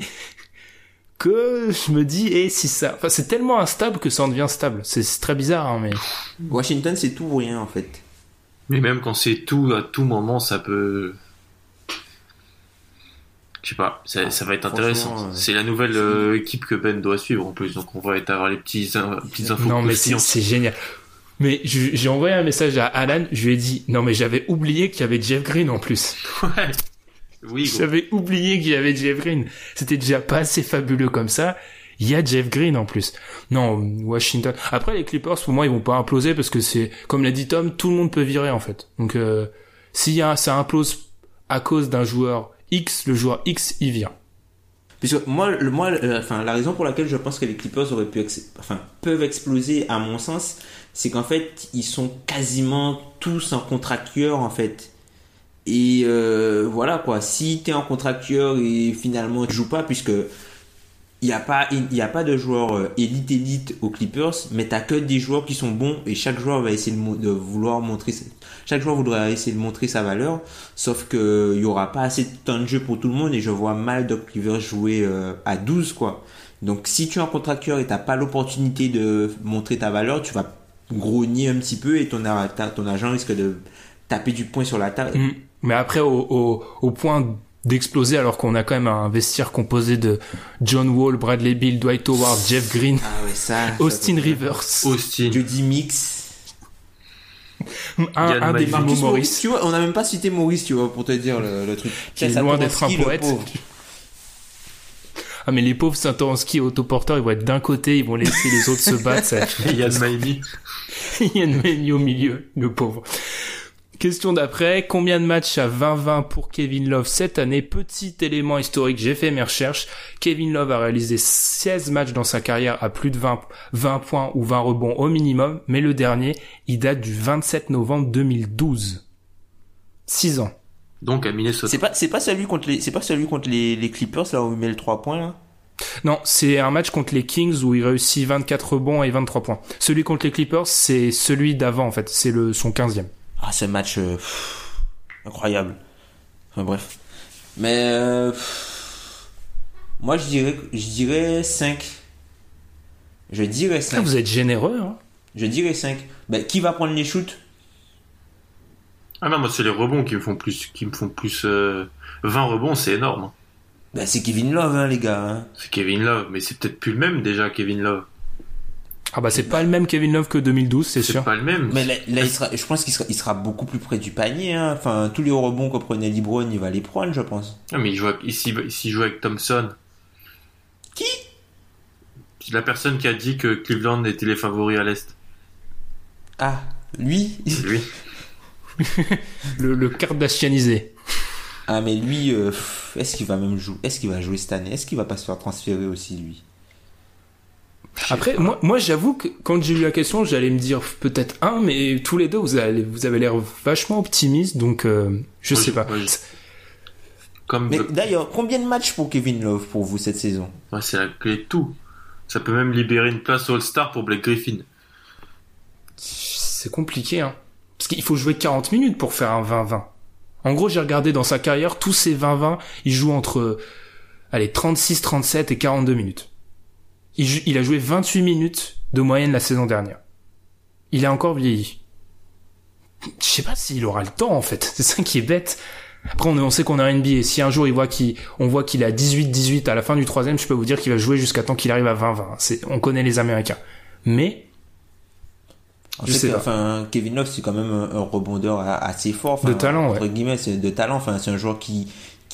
que je me dis, et si ça, enfin, c'est tellement instable que ça en devient stable. C'est très bizarre, hein, mais Washington, c'est tout ou rien, en fait. Mais même quand c'est tout, à tout moment, ça peut. Je sais pas, ça, ça va être intéressant. euh, C'est la nouvelle euh, équipe que Ben doit suivre en plus, donc on va être avoir les petits, euh, petites infos non, mais c'est génial. Mais j'ai envoyé un message à Alan, je lui ai dit, non, mais j'avais oublié qu'il y avait Jeff Green en plus. Ouais. Oui. J'avais oublié qu'il y avait Jeff Green. C'était déjà pas assez fabuleux comme ça. Il y a Jeff Green en plus. Non, Washington. Après, les Clippers, pour moi, ils vont pas imploser parce que c'est, comme l'a dit Tom, tout le monde peut virer en fait. Donc, euh, s'il y a, ça implose à cause d'un joueur X, le joueur X, il vire. Puisque moi, le, moi, le- enfin, la raison pour laquelle je pense que les Clippers auraient pu, ex- enfin, peuvent exploser, à mon sens, c'est qu'en fait, ils sont quasiment tous en contractueur, en fait. Et euh, voilà quoi. Si t'es en contractueur et finalement tu joues pas, puisque il n'y a pas, y a pas de joueurs euh, élite élite aux Clippers, mais t'as que des joueurs qui sont bons et chaque joueur va essayer de, vouloir montrer, chaque joueur voudra essayer de montrer sa valeur. Sauf que il y aura pas assez de temps de jeu pour tout le monde et je vois mal Doc Rivers jouer euh, à 12 quoi. Donc si tu es en contractueur et t'as pas l'opportunité de montrer ta valeur, tu vas grogner un petit peu et ton agent risque de taper du poing sur la table. Mm. Mais après, au, au, au point d'exploser, alors qu'on a quand même un vestiaire composé de John Wall, Bradley Bill, Dwight Howard, Jeff Green, Ah ouais, ça. Austin ça- Rivers, Austin. Jody Mix. un, un des Marcus Maurice, Morris. tu vois, on n'a même pas cité Maurice, tu vois, pour te dire le, le truc. Qui est Ça, loin d'être un Satoransky, poète. Ah mais les pauvres Saint-Oranski autoporteurs, ils vont être d'un côté, ils vont laisser les autres se battre. Ça... Et Yann Maimi. Yann Mailly au milieu, le pauvre. Question d'après, combien de matchs à 20-20 pour Kevin Love cette année? Petit élément historique, j'ai fait mes recherches. Kevin Love a réalisé 16 matchs dans sa carrière à plus de 20, 20 points ou 20 rebonds au minimum, mais le dernier, il date du 27 novembre 2012. 6 ans. Donc à Minnesota. C'est pas, c'est pas celui contre les, c'est pas celui contre les, les Clippers, là, où il met le 3 points, là? Non, c'est un match contre les Kings où il réussit 24 rebonds et 23 points. Celui contre les Clippers, c'est celui d'avant en fait, c'est le son 15e. Ah, ce match, euh, pff, incroyable. Enfin, bref. Mais, euh, pff, moi, je dirais, je dirais 5. Je dirais 5. Ah, vous êtes généreux hein Je dirais 5. Ben, qui va prendre les shoots? Ah non, moi c'est les rebonds qui me font plus, qui me font plus. euh, 20 rebonds, c'est énorme. hein. Ben, c'est Kevin Love, hein, les gars, hein. C'est Kevin Love, mais c'est peut-être plus le même déjà, Kevin Love. Ah bah c'est pas le même Kevin Love que 2012, c'est C'est sûr. pas le même. Mais là, là, il sera, je pense qu'il sera, il sera beaucoup plus près du panier. Hein. Enfin, tous les rebonds que prenait LeBron, il va les prendre, je pense. Ah, mais il joue avec, ici, ici joue avec Thompson. Qui? C'est la personne qui a dit que Cleveland était les favoris à l'Est. Ah, lui? C'est lui. Le, le Kardashianisé. Ah, mais lui, euh, est-ce qu'il va même jouer Est-ce qu'il va jouer cette année? Est-ce qu'il va pas se faire transférer aussi, lui? Après, moi, moi j'avoue que quand j'ai eu la question, j'allais me dire peut-être un, mais tous les deux, vous avez, vous avez l'air vachement optimiste, donc euh, je Moi, sais pas. Comme Mais d'ailleurs, combien de matchs pour Kevin Love pour vous cette saison? Ouais, c'est la clé de tout. Ça peut même libérer une place au All-Star pour Blake Griffin. C'est compliqué, hein. Parce qu'il faut jouer 40 minutes pour faire un 20-20. En gros, j'ai regardé dans sa carrière, tous ces 20-20, il joue entre, allez, 36, 37 et 42 minutes. Il, il a joué 28 minutes de moyenne la saison dernière. Il a encore vieilli. Je sais pas s'il aura le temps, en fait. C'est ça qui est bête. Après, on, on sait qu'on a un NBA. Si un jour il voit qu'il, on voit qu'il a 18-18 à la fin du troisième, je peux vous dire qu'il va jouer jusqu'à temps qu'il arrive à 20-20. C'est, on connaît les Américains. Mais, En Je sais. Enfin, Kevin Love, c'est quand même un, un rebondeur assez fort. Enfin, De talent, entre ouais. guillemets, c'est de talent. Enfin, c'est un joueur qui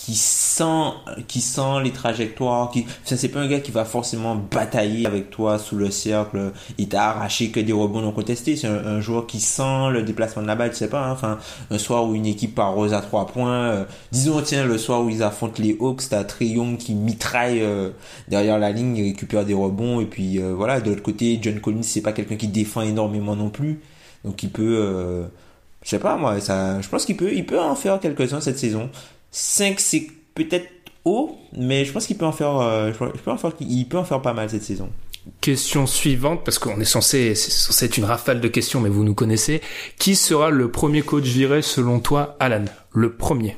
qui sent qui sent les trajectoires. Qui, c'est pas un gars qui va forcément batailler avec toi sous le cercle. Il t'a arraché que des rebonds non contestés. C'est un, joueur qui sent le déplacement de la balle. Tu sais pas. hein. Enfin, un soir où une équipe rose à trois points. euh, disons tiens le soir où ils affrontent les Hawks, t'as Trey qui mitraille euh, derrière la ligne, il récupère des rebonds et puis euh, voilà. De l'autre côté, John Collins c'est pas quelqu'un qui défend énormément non plus. Donc il peut, je sais pas moi, ça, je pense qu'il peut, il peut en faire quelques-uns cette saison. 5 c'est peut-être haut, mais je pense qu'il peut en faire, euh, je peux en faire, il peut en faire pas mal cette saison. Question suivante, parce qu'on est censé, c'est censé être une rafale de questions, mais vous nous connaissez. Qui sera le premier coach viré selon toi, Alan? Le premier.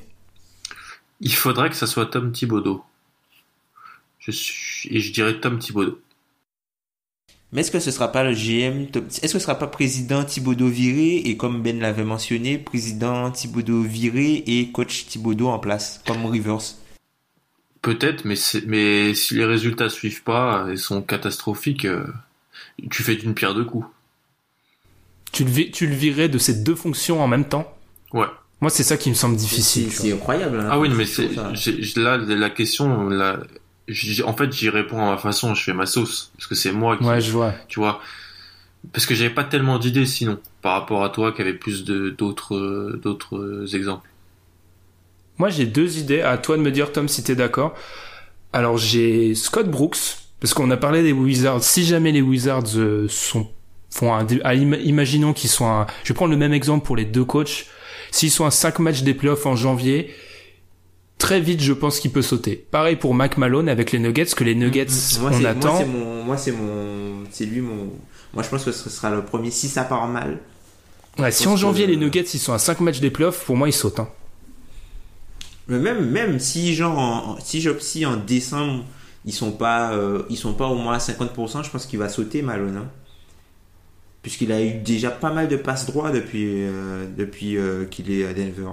Il faudrait que ça soit Tom Thibodeau. Je suis, et je dirais Tom Thibodeau. Mais est-ce que ce sera pas le GM, est-ce que ce sera pas président Thibodeau viré et comme Ben l'avait mentionné, président Thibodeau viré et coach Thibodeau en place, comme Rivers? Peut-être, mais c'est, mais si les résultats suivent pas et sont catastrophiques, euh, tu fais d'une pierre deux coups. Tu le, vi- tu le virais de ces deux fonctions en même temps? Ouais. Moi, c'est ça qui me semble difficile. vois. incroyable. hein. Ah oui, mais c'est, là, la question, là, j'ai- en fait, j'y réponds à ma façon, je fais ma sauce. Parce que c'est moi qui, Ouais, je vois. tu vois. Parce que j'avais pas tellement d'idées sinon, par rapport à toi qui avait plus de, d'autres, euh, d'autres euh, exemples. Moi, j'ai deux idées. À toi de me dire, Tom, si t'es d'accord. Alors, j'ai Scott Brooks, parce qu'on a parlé des Wizards. Si jamais les Wizards euh, sont font un, ah, im- imaginons qu'ils sont un, je vais prendre le même exemple pour les deux coachs. S'ils sont à 5 matchs des playoffs en janvier, très vite, je pense qu'il peut sauter. Pareil pour Mac Malone avec les Nuggets, que les Nuggets, Moi, on attend. Moi, c'est mon, c'est lui mon. Moi, je pense que ce sera le premier si ça part mal. Ouais, si en janvier que- les Nuggets ils sont à 5 matchs des playoffs, pour moi ils sautent. Hein. Mais même, même si genre, en, si, si en décembre ils sont pas, euh, ils sont pas au moins à 50%, je pense qu'il va sauter Malone. hein. Puisqu'il a eu déjà pas mal de passes droits depuis, euh, depuis euh, qu'il est à Denver.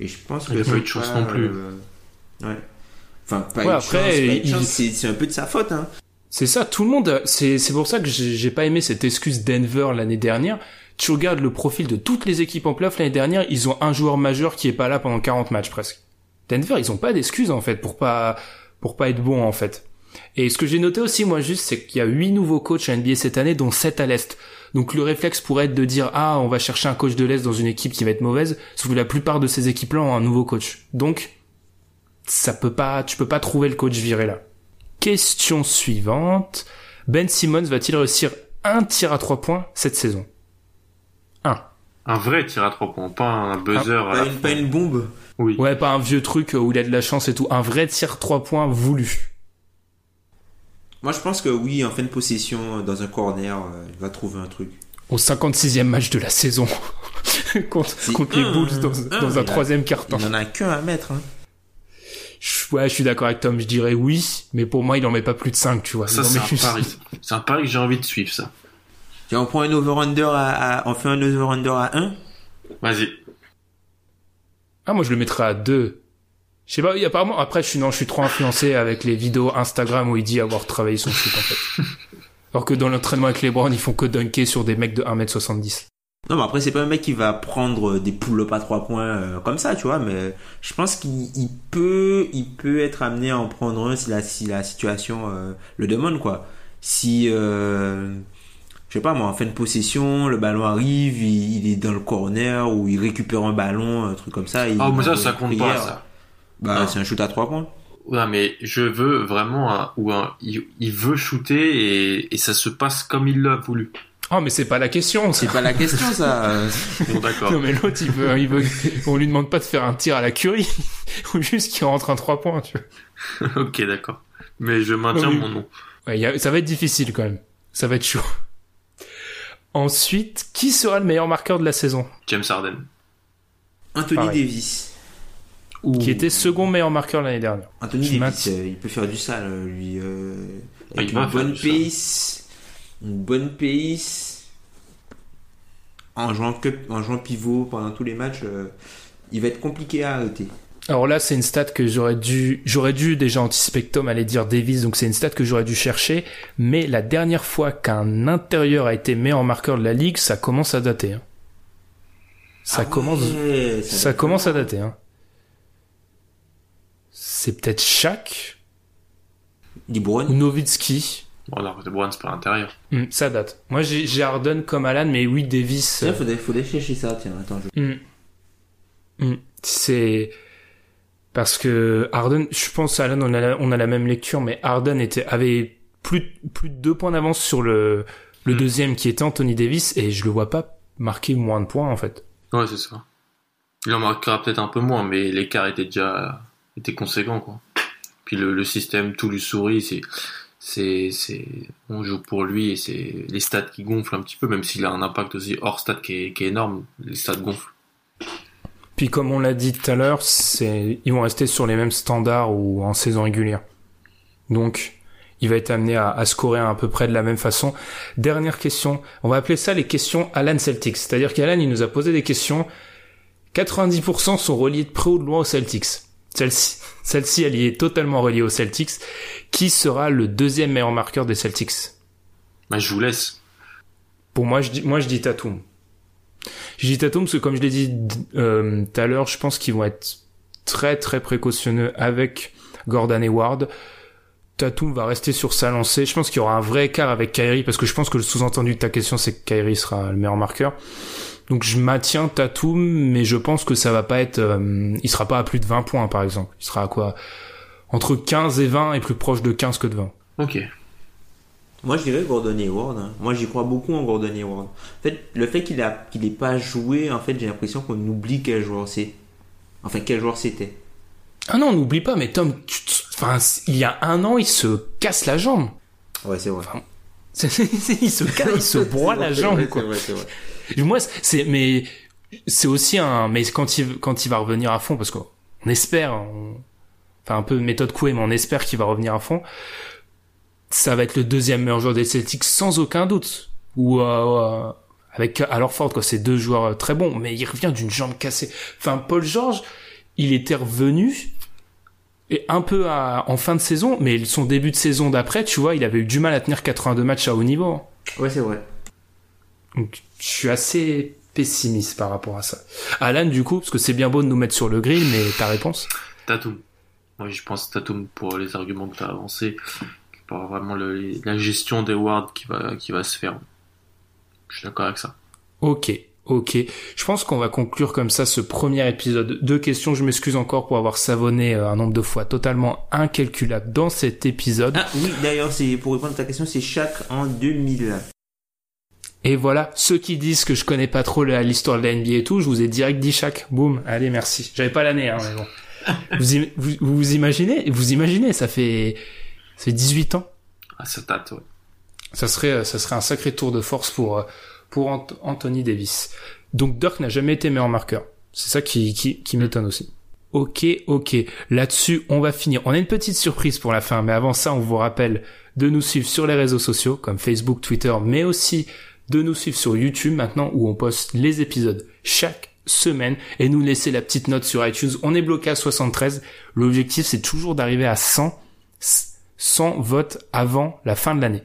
Et je pense que Il a pas c'est eu de chance non plus. euh, ouais. Enfin, pas Ouais, eu de après, chance, il- c'est un peu de sa faute. Hein. C'est ça, tout le monde. C'est c'est pour ça que j'ai pas aimé cette excuse Denver l'année dernière. Tu regardes le profil de toutes les équipes en playoff l'année dernière, ils ont un joueur majeur qui est pas là pendant 40 matchs presque. Denver, ils ont pas d'excuses en fait pour pas pour pas être bons en fait. Et ce que j'ai noté aussi moi juste, c'est qu'il y a huit nouveaux coachs à NBA cette année, dont 7 à l'est. Donc le réflexe pourrait être de dire ah on va chercher un coach de l'est dans une équipe qui va être mauvaise, sauf que la plupart de ces équipes-là ont un nouveau coach. Donc ça peut pas, tu peux pas trouver le coach viré là. Question suivante. Ben Simmons va-t-il réussir un tir à trois points cette saison? Un. Un vrai tir à trois points, pas un buzzer à Pas une, pas une bombe? Oui. Ouais, pas un vieux truc où il a de la chance et tout. Un vrai tir trois points voulu. Moi, je pense que oui, en fin de possession, dans un corner, euh, il va trouver un truc. Au 56e match de la saison. contre les Bulls dans, un, dans troisième quart-temps. Il n'en a qu'un à mettre. Hein. Je- Ouais, je suis d'accord avec Tom. Je dirais oui, mais pour moi, il en met pas plus de 5, tu vois. Ça, c'est un juste- pari. C'est un pari que j'ai envie de suivre, ça. Tiens, on prend un over-under à, à- on fait un over-under à 1. Vas-y. Ah, moi, je le mettrais à 2. Je sais pas, il y a apparemment, après, je suis, non, je suis trop influencé avec les vidéos Instagram où il dit avoir travaillé son shoot, en fait. Alors que dans l'entraînement avec les Browns, ils font que dunker sur des mecs de 1m70. Non, mais après, c'est pas un mec qui va prendre des pull-up à trois points euh, comme ça, tu vois, mais je pense qu'il il peut, il peut être amené à en prendre un si la, si la situation euh, le demande, quoi. Si, euh, je sais pas moi, en fin de possession, le ballon arrive, il, il est dans le corner ou il récupère un ballon, un truc comme ça. il Ah, mais ça, ça compte pas, ça. Bah, Non. c'est un shoot à trois points. Ouais, mais je veux vraiment un, ou un, il, il veut shooter et, et ça se passe comme il l'a voulu. Oh, mais c'est pas la question. C'est pas la question, ça. Bon, d'accord. Non, mais l'autre, il veut, il veut, on lui demande pas de faire un tir à la curie. ou juste qu'il rentre un 3 points, tu vois. ok, d'accord. Mais je maintiens Oui. mon nom. Ouais, il y a- ça va être difficile quand même. Ça va être chaud. Ensuite, qui sera le meilleur marqueur de la saison? James Harden. Anthony Pareil. Davis. Qui était second meilleur marqueur l'année dernière. Anthony Davis, euh, il peut faire du sale, euh, lui. euh, Ah, avec va une bonne pace, une bonne pace, en jouant, que, en jouant pivot pendant tous les matchs, euh, il va être compliqué à arrêter. Alors là, c'est une stat que j'aurais dû, j'aurais dû déjà anticiper que Tom allait dire Davis, donc c'est une stat que j'aurais dû chercher. Mais la dernière fois qu'un intérieur a été meilleur marqueur de la ligue, ça commence à dater. hein. Ça Ah commence, ouais, ça date commence à dater. Hein. C'est peut-être Shaq ou. Nowitzki. Voilà, LeBron, c'est pas l'intérieur. Hmm, ça date. Moi, j'ai j'ai Harden comme Alan, mais oui, Davis. Tiens, euh, faudrait, faudrait chercher ça, tiens, attends. je-. Hmm. C'est parce que Harden, je pense Alan, on a la, on a la même lecture, mais Harden était avait plus de- plus de deux points d'avance sur le le Hmm. deuxième qui était Anthony Davis et je le vois pas marquer moins de points en fait. Ouais, c'est ça. Il en marquera peut-être un peu moins, mais l'écart était déjà était conséquent, quoi. Puis le, système, tout lui sourit, c'est, c'est, c'est, on joue pour lui et c'est les stats qui gonflent un petit peu, même s'il a un impact aussi hors stats qui est, énorme, les stats gonflent. Puis comme on l'a dit tout à l'heure, ils vont rester sur les mêmes standards ou en saison régulière. Donc il va être amené à, à scorer à peu près de la même façon. Dernière question, on va appeler ça les questions Alan Celtics. C'est-à-dire qu'Alan, il nous a posé des questions. 90% sont reliées de près ou de loin aux Celtics. Celle-ci, celle-ci, elle y est totalement reliée aux Celtics. Qui sera le deuxième meilleur marqueur des Celtics? Bah, je vous laisse. Pour moi, je dis, moi, je dis Tatum. Je dis Tatum parce que comme je l'ai dit euh, tout à l'heure, je pense qu'ils vont être très très précautionneux avec Gordon Hayward. Tatum va rester sur sa lancée. Je pense qu'il y aura un vrai écart avec Kyrie parce que je pense que le sous-entendu de ta question c'est que Kyrie sera le meilleur marqueur. Donc je maintiens Tatum, mais je pense que ça va pas être, euh, il sera pas à plus de 20 points par exemple. Il sera à quoi? Entre 15 et 20 et plus proche de 15 que de 20. Ok. Moi, je dirais Gordon Hayward. hein. Moi, j'y crois beaucoup en Gordon Hayward. En fait, le fait qu'il a qu'il ait pas joué, en fait, j'ai l'impression qu'on oublie quel joueur c'est. Enfin, quel joueur c'était. Ah non, n'oublie pas, mais Tom, tu te- enfin, il y a un an, il se casse la jambe. Ouais, c'est vrai. Il se casse, il se broie la jambe, c'est quoi. vrai, c'est vrai. Moi, c'est, mais c'est aussi un, mais quand il, quand il va revenir à fond, parce qu'on espère, on- enfin un peu méthode couée, mais on espère qu'il va revenir à fond. Ça va être le deuxième meilleur joueur des Celtics sans aucun doute. Ou euh, euh, avec alors Ford, quoi. C'est deux joueurs euh, très bons, mais il revient d'une jambe cassée. Enfin, Paul George, il était revenu et un peu à- en fin de saison, mais son début de saison d'après, tu vois, il avait eu du mal à tenir 82 matchs à haut niveau. Ouais, c'est vrai. Donc, je suis assez pessimiste par rapport à ça. Alan, du coup, parce que c'est bien beau de nous mettre sur le grill, mais ta réponse? Tatum. Moi, je pense Tatum pour les arguments que tu as avancés. Pour vraiment le, la gestion des wards qui va, qui va se faire. Je suis d'accord avec ça. Ok, ok. Je pense qu'on va conclure comme ça ce premier épisode. Deux questions, je m'excuse encore pour avoir savonné euh, un nombre de fois totalement incalculable dans cet épisode. Ah oui, d'ailleurs, c'est pour répondre à ta question, c'est chaque en 2000. Et voilà, ceux qui disent que je connais pas trop l'histoire de la NBA et tout, je vous ai direct dit chaque. Boum, allez, merci. J'avais pas l'année, hein, mais bon. vous, im- vous, vous imaginez, vous imaginez, ça fait, ça fait 18 ans. Ah, ça date, ouais. Ça serait, ça serait un sacré tour de force pour, pour Ant- Anthony Davis. Donc Dirk n'a jamais été meilleur marqueur. C'est ça qui, qui, qui m'étonne aussi. Ok, ok. Là-dessus, on va finir. On a une petite surprise pour la fin, mais avant ça, on vous rappelle de nous suivre sur les réseaux sociaux, comme Facebook, Twitter, mais aussi de nous suivre sur YouTube maintenant, où on poste les épisodes chaque semaine, et nous laisser la petite note sur iTunes. On est bloqué à 73. L'objectif, c'est toujours d'arriver à 100, 100 votes avant la fin de l'année.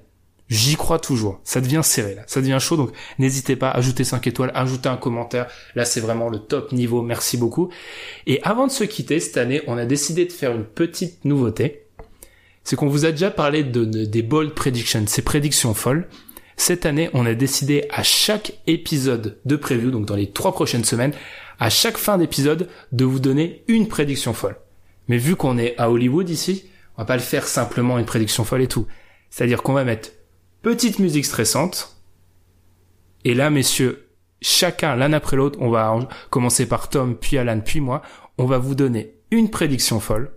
J'y crois toujours. Ça devient serré là. Ça devient chaud. Donc n'hésitez pas, ajoutez 5 étoiles, ajoutez un commentaire. Là c'est vraiment le top niveau. Merci beaucoup. Et avant de se quitter cette année, on a décidé de faire une petite nouveauté. C'est qu'on vous a déjà parlé de, de- des bold predictions, ces prédictions folles. Cette année, on a décidé à chaque épisode de preview, donc dans les trois prochaines semaines, à chaque fin d'épisode, de vous donner une prédiction folle. Mais vu qu'on est à Hollywood ici, on va pas le faire simplement une prédiction folle et tout. C'est-à-dire qu'on va mettre petite musique stressante. Et là, messieurs, chacun, l'un après l'autre, on va en- commencer par Tom, puis Alan, puis moi, on va vous donner une prédiction folle.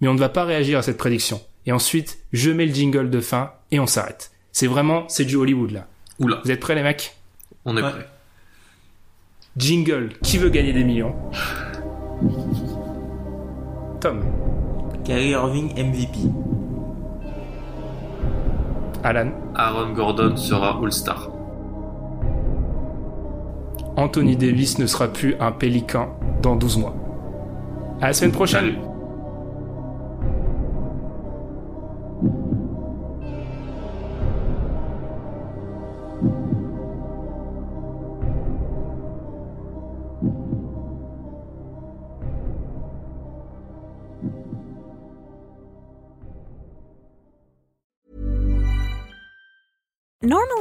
Mais on ne va pas réagir à cette prédiction. Et ensuite, je mets le jingle de fin et on s'arrête. C'est vraiment, c'est du Hollywood là. Oula, Vous êtes prêts les mecs? On est Ouais. prêt. Jingle, qui veut gagner des millions? Tom, Kyrie Irving MVP. Alan, Aaron Gordon sera All-Star. Anthony Davis ne sera plus un pélican dans 12 mois. À la semaine prochaine Salut.